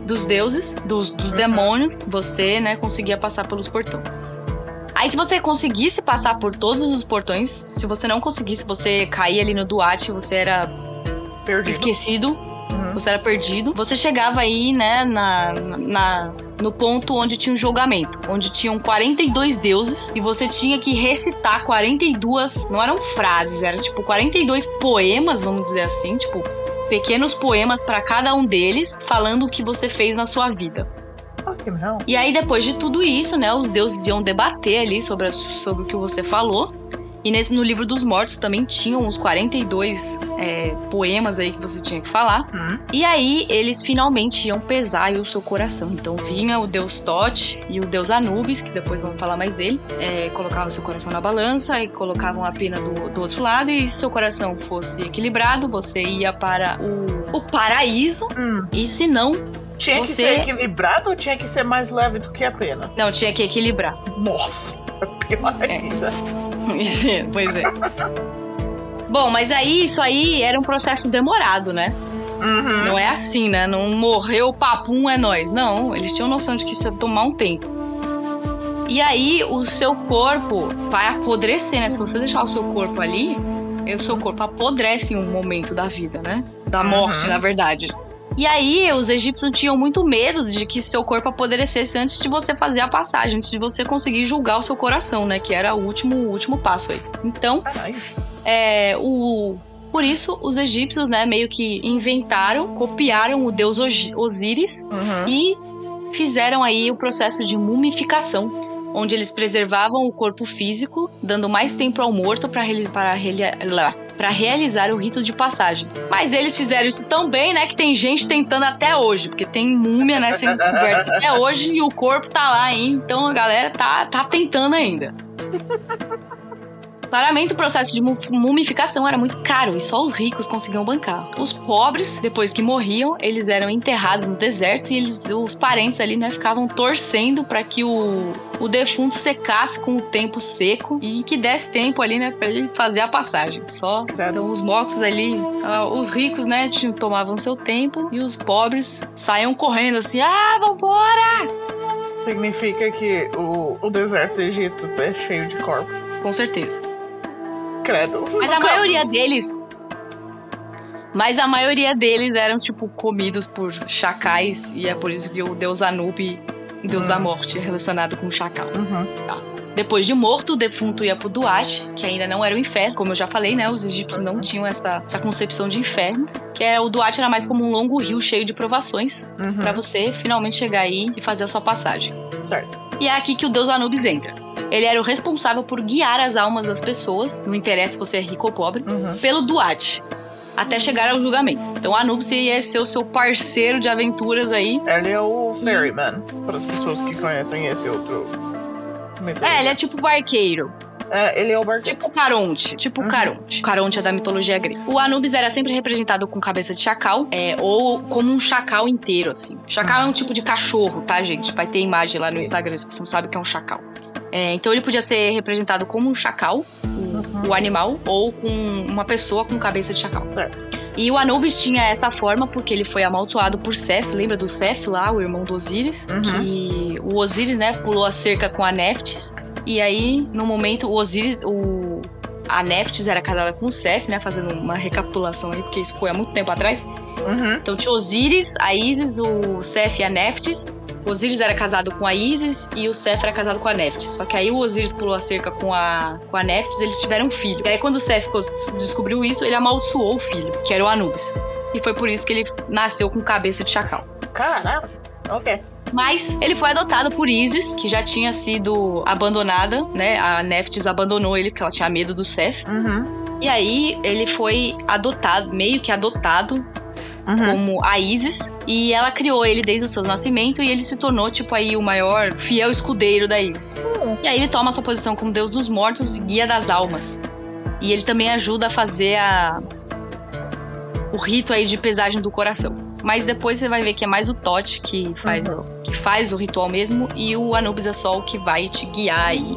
dos deuses, dos, dos Uhum. demônios, você, né, conseguia passar pelos portões. Aí, se você conseguisse passar por todos os portões, se você não conseguisse, você caía ali no Duat, você era Perdido. esquecido, Uhum. você era perdido. Você chegava aí, né, na, na- no ponto onde tinha um julgamento, onde tinham 42 deuses e você tinha que recitar 42, não eram frases, era tipo 42 poemas, vamos dizer assim, tipo pequenos poemas pra cada um deles, falando o que você fez na sua vida. Não. E aí, depois de tudo isso, né, os deuses iam debater ali sobre, a- sobre o que você falou. E nesse, no livro dos mortos também tinham os 42 é, poemas aí que você tinha que falar. Hum. E aí, eles finalmente iam pesar aí o seu coração. Então, vinha o deus Tote e o deus Anubis, que depois vamos falar mais dele, é, colocavam seu coração na balança e colocavam a pena do, do outro lado. E se seu coração fosse equilibrado, você ia para o, o paraíso. Hum. E se não, Tinha que Você- ser equilibrado ou tinha que ser mais leve do que a pena? não, tinha que equilibrar. Nossa, pior É. ainda. [laughs] pois é. Bom, mas aí isso aí era um processo demorado, né? Uhum. Não é assim, né? Não morreu, papum, é nós. Não, eles tinham noção de que isso ia tomar um tempo. E aí o seu corpo vai apodrecer, né? Se você deixar o seu corpo ali, o seu corpo apodrece em um momento da vida, né? Da morte, Uhum. na verdade. E aí, os egípcios tinham muito medo de que seu corpo apodrecesse antes de você fazer a passagem, antes de você conseguir julgar o seu coração, né? Que era o último, o último passo aí. Então, Caralho. é, o... Por isso, os egípcios, né, meio que inventaram, copiaram o deus Osíris Uhum. e fizeram aí o processo de mumificação, onde eles preservavam o corpo físico, dando mais tempo ao morto para para realizar o rito de passagem. Mas eles fizeram isso tão bem, né, que tem gente tentando até hoje, porque tem múmia, né, sendo descoberta até hoje e o corpo tá lá ainda, então a galera tá, tá tentando ainda. [laughs] Claramente, o processo de mu- mumificação era muito caro e só os ricos conseguiam bancar. Os pobres, depois que morriam, eles eram enterrados no deserto e eles, os parentes ali, né, ficavam torcendo para que o, o defunto secasse com o tempo seco e que desse tempo ali, né, para ele fazer a passagem. Só então os mortos ali, ah, os ricos, né, tomavam seu tempo e os pobres saíam correndo assim: "Ah, vambora!" Significa que o, o deserto do Egito é cheio de corpos. Com certeza. Credo. Mas a maioria deles. Mas a maioria deles eram, tipo, comidos por chacais. E é por isso que o deus Anubi, deus Hum. da morte, é relacionado com o chacal. Uhum. Depois de morto, o defunto ia pro Duat, que ainda não era o inferno. Como eu já falei, né? Os egípcios não tinham essa, essa concepção de inferno. Que é, o Duat era mais como um longo rio cheio de provações. Uhum. Pra você finalmente chegar aí e fazer a sua passagem. Certo. E é aqui que o deus Anubis entra. Ele era o responsável por guiar as almas das pessoas, não interessa se você é rico ou pobre, Uhum. pelo Duat. até chegar ao julgamento. Então Anubis ia ser o seu parceiro de aventuras aí. Ele é o Ferryman, para as pessoas que conhecem esse outro. É, ele é tipo barqueiro. É, ele é o barqueiro. Tipo Caronte. Tipo uhum. Caronte. Caronte é da mitologia grega. O Anubis era sempre representado com cabeça de chacal, é, ou como um chacal inteiro, assim. Chacal uhum. é um tipo de cachorro, tá, gente? Vai ter imagem lá no Instagram se você não sabe o que é um chacal. É, então ele podia ser representado como um chacal, o, uhum. o, animal, ou com uma pessoa com cabeça de chacal. É. E o Anubis tinha essa forma porque ele foi amaldiçoado por Seth, lembra do Seth lá, o irmão do Osíris? Uhum. Que o Osíris, né, pulou a cerca com a Neftis. E aí, no momento, o Osíris, o, a Neftis era casada com o Seth, né? Fazendo uma recapitulação aí, porque isso foi há muito tempo atrás. Uhum. Então tinha Osíris, a Isis, o Seth e a Neftis. O Osiris era casado com a Isis e o Seth era casado com a Neftis. Só que aí o Osiris pulou a cerca com a, com a Neftis eles tiveram um filho. E aí quando o Seth descobriu isso, ele amaldiçoou o filho, que era o Anubis. E foi por isso que ele nasceu com cabeça de chacal. Caramba, ok. Mas ele foi adotado por Isis, que já tinha sido abandonada, né? A Neftis abandonou ele porque ela tinha medo do Seth. Uhum. E aí ele foi adotado, meio que adotado uhum. como a Isis. E ela criou ele desde o seu nascimento e ele se tornou, tipo, aí o maior fiel escudeiro da Isis. Uhum. E aí ele toma sua posição como deus dos mortos e guia das almas. E ele também ajuda a fazer a... o rito aí de pesagem do coração. Mas depois você vai ver que é mais o Tote que faz, uhum. que faz o ritual mesmo e o Anubis é só o que vai te guiar aí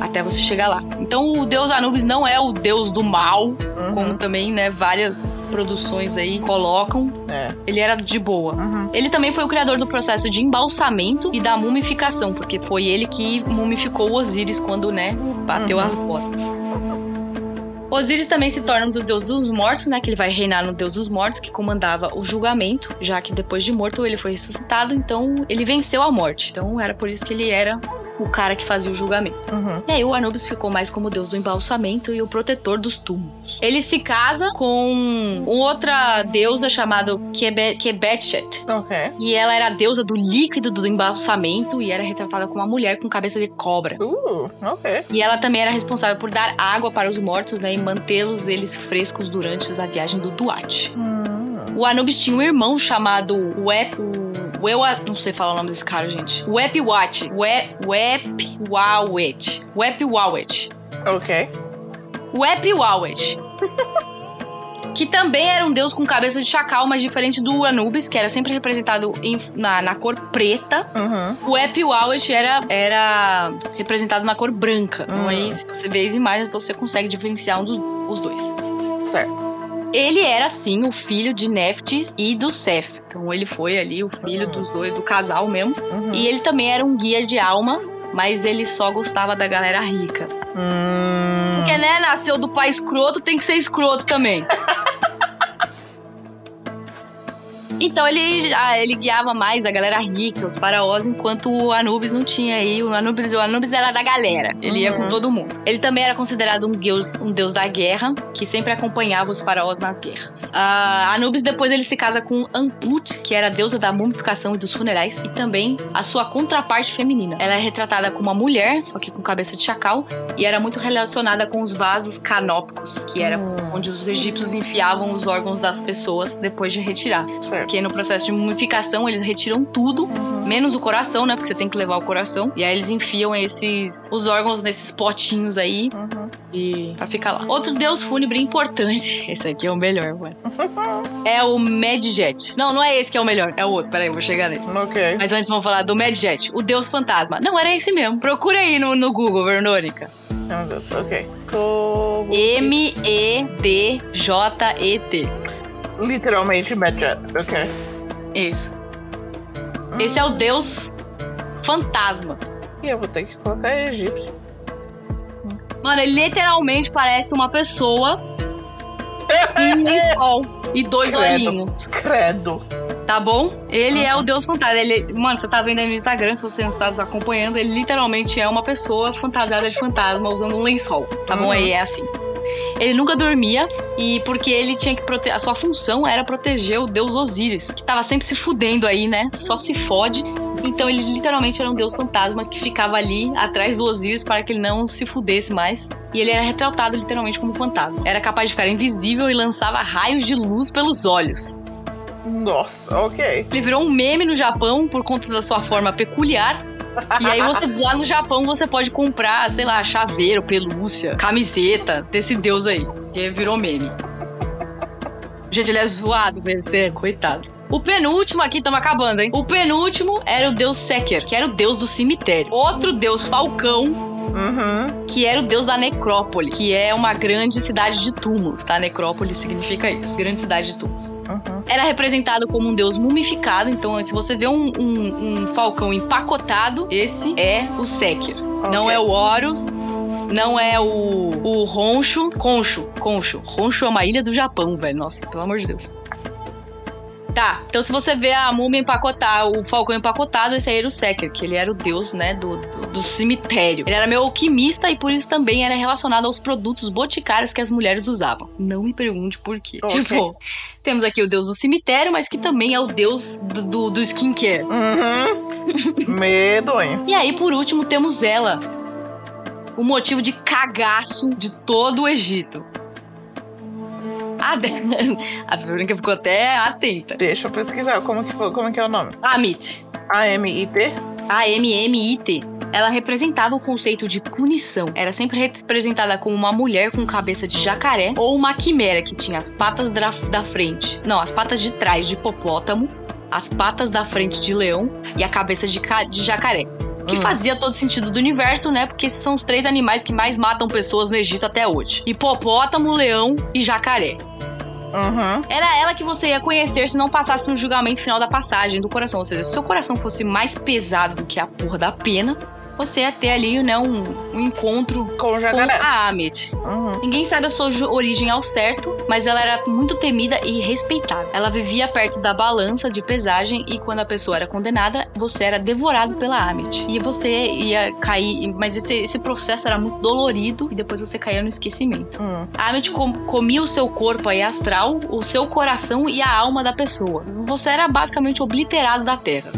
até você chegar lá. Então o deus Anubis não é o deus do mal, uhum. como também, né, várias produções aí colocam. É. Ele era de boa. Uhum. Ele também foi o criador do processo de embalsamento e da mumificação, porque foi ele que mumificou Osíris quando, né, bateu uhum. as botas. Osíris também se torna um dos deuses dos mortos, né? Que ele vai reinar no deus dos mortos, que comandava o julgamento, já que depois de morto ele foi ressuscitado, então ele venceu a morte. Então era por isso que ele era o cara que fazia o julgamento. Uhum. E aí o Anubis ficou mais como deus do embalsamento e o protetor dos túmulos. Ele se casa com outra deusa chamada Kebe Kebetchet. Okay. E ela era a deusa do líquido do embalsamento e era retratada como uma mulher com cabeça de cobra. Uh, ok. E ela também era responsável por dar água para os mortos né, e mantê-los eles frescos durante a viagem do Duat. Hum. O Anubis tinha um irmão chamado Wep eu não sei falar o nome desse cara, gente. Wepwat. Wepwawet. Wepwawet. Ok. Wepwawet. [laughs] que também era um deus com cabeça de chacal, mas diferente do Anubis, que era sempre representado em, na, na cor preta. Uhum. O Epiwawet era, era representado na cor branca. Uhum. Então aí, se você vê as imagens, você consegue diferenciar um dos dois. Certo. Ele era, sim, o filho de Neftis e do Seth. Então ele foi ali o filho uhum. dos dois, do casal mesmo. Uhum. E ele também era um guia de almas, mas ele só gostava da galera rica. Hum. Porque, né, nasceu do pai escroto, tem que ser escroto também. [laughs] Então ele, ah, ele guiava mais a galera rica, os faraós, enquanto o Anubis não tinha aí. O Anubis, o Anubis era da galera. Ele uhum. ia com uhum. todo mundo. Ele também era considerado um deus, um deus da guerra, que sempre acompanhava os faraós nas guerras. Uh, Anubis depois ele se casa com Amput, que era a deusa da mumificação e dos funerais, e também a sua contraparte feminina. Ela é retratada como uma mulher, só que com cabeça de chacal, e era muito relacionada com os vasos canópicos, que era uhum. onde os egípcios enfiavam os órgãos das pessoas depois de retirar. Certo. Porque no processo de mumificação eles retiram tudo, uhum. menos o coração, né? Porque você tem que levar o coração. E aí eles enfiam esses os órgãos nesses potinhos aí uhum. e pra ficar lá. Outro deus fúnebre importante, [laughs] esse aqui é o melhor, mano. [laughs] é o Medjet. Não, não é esse que é o melhor, é o outro. Peraí, eu vou chegar nele. Ok. Mas antes vamos falar do Medjet, o deus fantasma. Não, era esse mesmo. Procura aí no, no Google, Verônica. Meu Deus, ok. M-E-D-J-E-T. Literalmente Medjet, ok. Isso. Esse é o deus fantasma. E eu vou ter que colocar egípcio. Mano, ele literalmente parece uma pessoa [laughs] um lençol e dois credo, olhinhos. Credo. Tá bom? Ele uhum. é o deus fantasma. Ele, mano, você tá vendo aí no Instagram, se você não está nos acompanhando, ele literalmente é uma pessoa fantasiada de fantasma usando um lençol. Tá uhum. bom? Aí é assim. Ele nunca dormia e porque ele tinha que proteger. A sua função era proteger o deus Osíris, que tava sempre se fudendo aí, né? Só se fode. Então ele literalmente era um deus fantasma que ficava ali atrás do Osíris para que ele não se fudesse mais. E ele era retratado literalmente como fantasma. Era capaz de ficar invisível e lançava raios de luz pelos olhos. Nossa, ok. Ele virou um meme no Japão por conta da sua forma peculiar. E aí você lá no Japão você pode comprar, sei lá, chaveiro, pelúcia, camiseta desse deus aí. Que virou meme. Gente, ele é zoado, velho. Sério, coitado. O penúltimo aqui, estamos acabando, hein? O penúltimo era o deus Seker, que era o deus do cemitério. Outro deus falcão, Uhum. que era o deus da necrópole, que é uma grande cidade de túmulos, tá? Necrópole significa isso, grande cidade de túmulos. Uhum. Era representado como um deus mumificado, então se você vê um, um- um falcão empacotado, esse é o Seker. Não é o Horus, não é o, o Roncho. Concho, Concho. Roncho é uma ilha do Japão, velho. Nossa, pelo amor de Deus. Tá, então se você vê a múmia empacotar, o falcão empacotado, esse aí era o Seker, que ele era o deus, né, do, do, cemitério. Ele era meio alquimista e por isso também era relacionado aos produtos boticários que as mulheres usavam. Não me pergunte por quê. Ok. Tipo, temos aqui o deus do cemitério, mas que também é o deus do, do, do skincare. Uhum. [laughs] Medonho. E aí, por último, temos ela. O motivo de cagaço de todo o Egito. A, de... [laughs] a Verônica ficou até atenta. Deixa eu pesquisar como que, foi- como que é o nome. Amit. A-M-I-T? A M-M-I-T. Ela representava o conceito de punição. Era sempre representada como uma mulher com cabeça de jacaré ou uma quimera que tinha as patas da, da frente. Não, as patas de trás de hipopótamo, as patas da frente de leão e a cabeça de, ca- de jacaré. Que Hum. fazia todo sentido do universo, né? Porque esses são os três animais que mais matam pessoas no Egito até hoje: hipopótamo, leão e jacaré. Uhum. Era ela que você ia conhecer se não passasse no julgamento final da passagem do coração. Ou seja, se seu coração fosse mais pesado do que a porra da pena, você ia ter ali, né, um, um encontro Com o com a Amit. Uhum. Ninguém sabe da sua origem ao certo, mas ela era muito temida e respeitada. Ela vivia perto da balança de pesagem e quando a pessoa era condenada, você era devorado pela Amit. E você ia cair, mas esse, esse processo era muito dolorido e depois você caía no esquecimento. Hum. A Amit com- comia o seu corpo aí astral, o seu coração e a alma da pessoa. Você era basicamente obliterado da terra,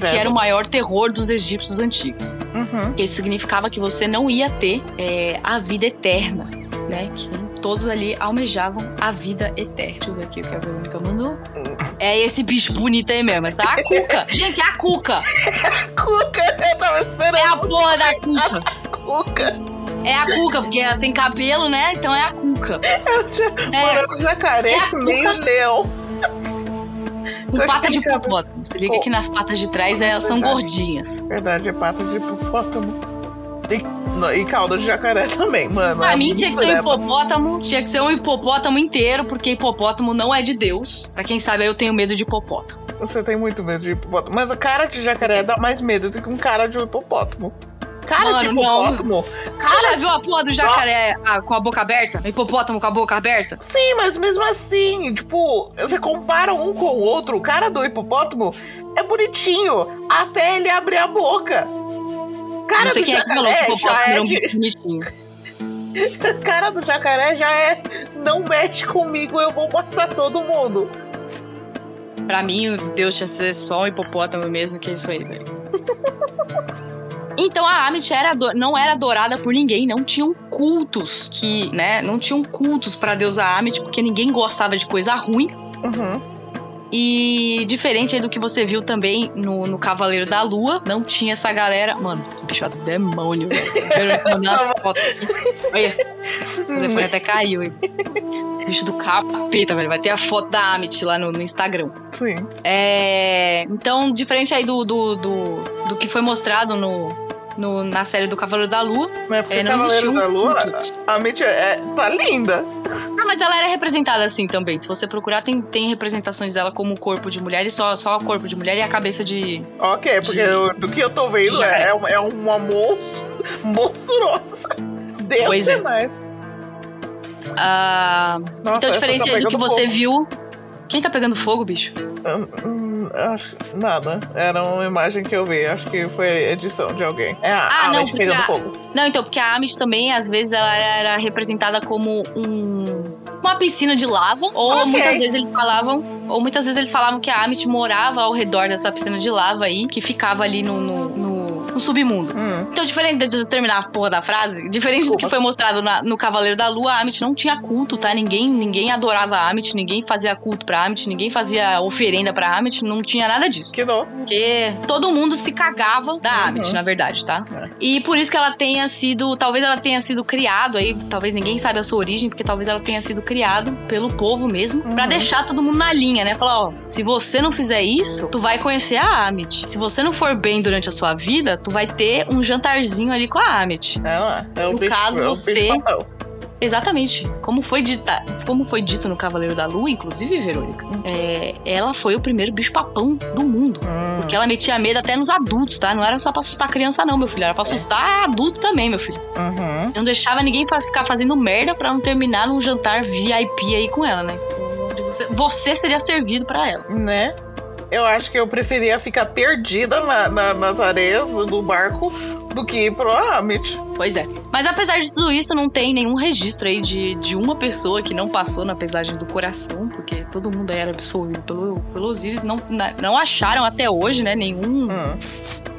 Credo. que era o maior terror dos egípcios antigos. Uhum. Que isso significava que você não ia ter é, a vida eterna, né? Que todos ali almejavam a vida eterna. Deixa eu ver aqui o que a Verônica mandou. É esse bicho bonito aí mesmo, essa a cuca. [laughs] Gente, é a cuca. Cuca, eu tava esperando. É a porra da cuca. [laughs] Cuca. É a cuca, porque ela tem cabelo, né? Então é a cuca. Eu tinha... É, jacaré é a cuca. nem leão. Com pata de hipopótamo. Se liga que nas patas de trás elas são gordinhas. Verdade, é pata de hipopótamo. E, não, e cauda de jacaré também, mano. Pra mim tinha que ser um leva. hipopótamo, tinha que ser um hipopótamo inteiro, porque hipopótamo não é de Deus. Pra quem sabe, eu tenho medo de hipopótamo. Você tem muito medo de hipopótamo. Mas a cara de jacaré dá mais medo do que um cara de hipopótamo. Cara de Mano, não. hipopótamo? Você já viu a porra do jacaré ah, com a boca aberta? Hipopótamo com a boca aberta? Sim, mas mesmo assim, tipo, você compara um com o outro, o cara do hipopótamo é bonitinho até ele abrir a boca. Cara não sei do quem é que falou que jacaré o já hipopótamo é de... bonitinho. [laughs] cara do jacaré já é não mexe comigo, eu vou matar todo mundo. Pra mim, Deus tinha ser só um hipopótamo mesmo, que é isso aí, velho. [laughs] Então a Amit era não era adorada por ninguém, não tinham cultos que, né, não tinham cultos pra deusa Amit, porque ninguém gostava de coisa ruim. Uhum. E diferente aí do que você viu também no, no Cavaleiro da Lua, não tinha essa galera. Mano, esse bicho é demônio, velho. Olha, o telefone até caiu aí. Bicho do capeta, velho. Vai ter a foto da Amit lá no, no Instagram. Sim. É, então, diferente aí do, do, do, do que foi mostrado no, no- na série do Cavaleiro da Lua. Né? Porque É, não Cavaleiro da Lua, a Mitch é, tá linda. Ah, mas ela era representada assim também. Se você procurar, tem, tem representações dela como corpo de mulher e só, só o corpo de mulher e a cabeça de. Ok, porque De- eu- do que eu tô vendo é, é. é, uma- é monstro, [laughs] monstruosa. Deus Pois é é. mais. Ah, Nossa, então, diferente tá do que você viu. Quem tá pegando fogo, bicho? Hum, hum, acho nada. Era uma imagem que eu vi. Acho que foi edição de alguém. É a Ah, não, pegando a- fogo. Não, então, porque a Amish também, às vezes, ela era, representada como um. uma piscina de lava, ou Ok. muitas vezes eles falavam, ou muitas vezes eles falavam que a Amit morava ao redor dessa piscina de lava aí, que ficava ali no, no, no submundo. Hum. Então, diferente de terminar a porra da frase, diferente do que foi mostrado na- no Cavaleiro da Lua, a Amit não tinha culto, tá? Ninguém, ninguém adorava a Amit, ninguém fazia culto pra Amit, ninguém fazia oferenda pra Amit, não tinha nada disso. Que dó. Porque todo mundo se cagava da Uhum. Amit, na verdade, tá? É. E por isso que ela tenha sido, talvez ela tenha sido criado aí, talvez ninguém saiba a sua origem, porque talvez ela tenha sido criado pelo povo mesmo, pra Uhum. deixar todo mundo na linha, né? Falar, ó, se você não fizer isso, tu vai conhecer a Amit. Se você não for bem durante a sua vida, tu vai ter um jantarzinho ali com a Amit. É lá. É o No bicho, caso, é o você- bicho papel. Exatamente. Como foi, dita, como foi dito no Cavaleiro da Lua, inclusive, Verônica, é, ela foi o primeiro bicho-papão do mundo. Hum. Porque ela metia medo até nos adultos, tá? Não era só pra assustar criança, não, meu filho. Era pra assustar adulto também, meu filho. Uhum. Não deixava ninguém fa- ficar fazendo merda pra não terminar num jantar VIP aí com ela, né? Onde Você, você seria servido pra ela. Né? Eu acho que eu preferia ficar perdida na, na- nas areias do barco do que ir pro Amit. Pois é. Mas apesar de tudo isso, não tem nenhum registro aí de, de uma pessoa que não passou na pesagem do coração, porque todo mundo aí era absolvido pelo, pelo Osiris. Não, não acharam até hoje, né? Nenhum. Hum.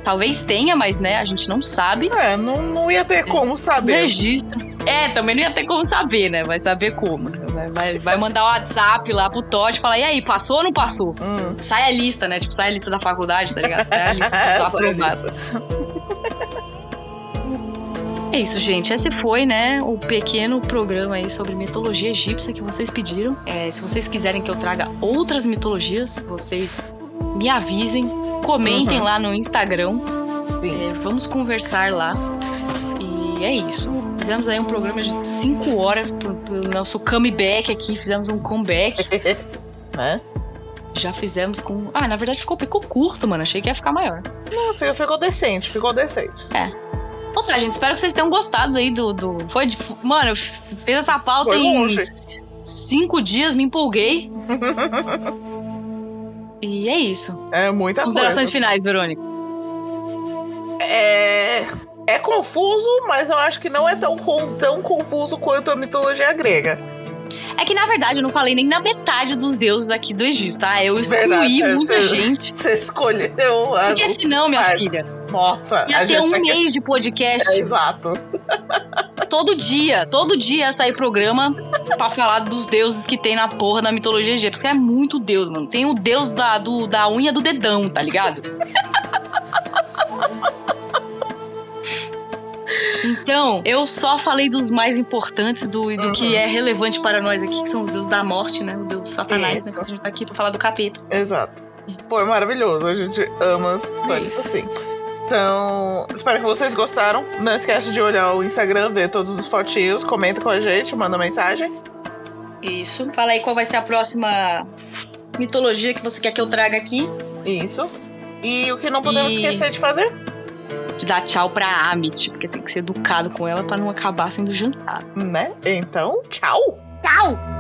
Talvez tenha, mas né, a gente não sabe. É, não, não ia ter como saber. registro. É, também não ia ter como saber, né? Vai saber como. né? Vai, vai, mandar o WhatsApp lá pro Todd e falar: e aí, passou ou não passou? Hum. Sai a lista, né? Tipo, sai a lista da faculdade, tá ligado? Sai a lista da pessoa Sai [laughs] a aprovada. É isso, gente. Esse foi, né, o pequeno programa aí sobre mitologia egípcia que vocês pediram. É, se vocês quiserem que eu traga outras mitologias, vocês me avisem, comentem Uhum. lá no Instagram. É, vamos conversar lá. E é isso. Fizemos aí um programa de 5 horas pro, pro nosso comeback aqui. Fizemos um comeback. [laughs] Né? Já fizemos com. Ah, na verdade ficou, ficou curto, mano. Achei que ia ficar maior. Não, ficou, decente, ficou decente. Bom, tá, gente. Espero que vocês tenham gostado aí do. do... Foi de. Mano, eu f- fiz essa pauta Foi em longe. cinco dias, me empolguei. [laughs] e é isso. É muita Considerações coisa. finais, Verônica. É, é confuso, mas eu acho que não é tão, tão confuso quanto a mitologia grega. É que, na verdade, eu não falei nem na metade dos deuses aqui do Egito, tá? Eu excluí Verdade, é, muita você- gente. Você escolheu a. Porque senão, minha filha, Nossa, ia ter um mês de podcast. É, exato. Todo dia, todo dia ia sair programa pra falar dos deuses que tem na porra da mitologia egípcia. Porque é muito deus, mano. Tem o deus da, do, da unha do dedão, tá ligado? Então, eu só falei dos mais importantes, do, do que é relevante para nós aqui, que são os deuses da morte, né? O deus satanás, né? Isso. Que a gente tá aqui pra falar do capeta. Exato. Foi maravilhoso. A gente ama tanto Isso. assim. Então, espero que vocês gostaram. Não esquece de olhar o Instagram, ver todos os fotinhos, comenta com a gente, manda mensagem. Isso. Fala aí qual vai ser a próxima mitologia que você quer que eu traga aqui. Isso. E o que não podemos E- esquecer de fazer? De dar tchau pra Amit, porque tem que ser educado com ela pra não acabar sendo jantar. Né? Então, tchau! Tchau!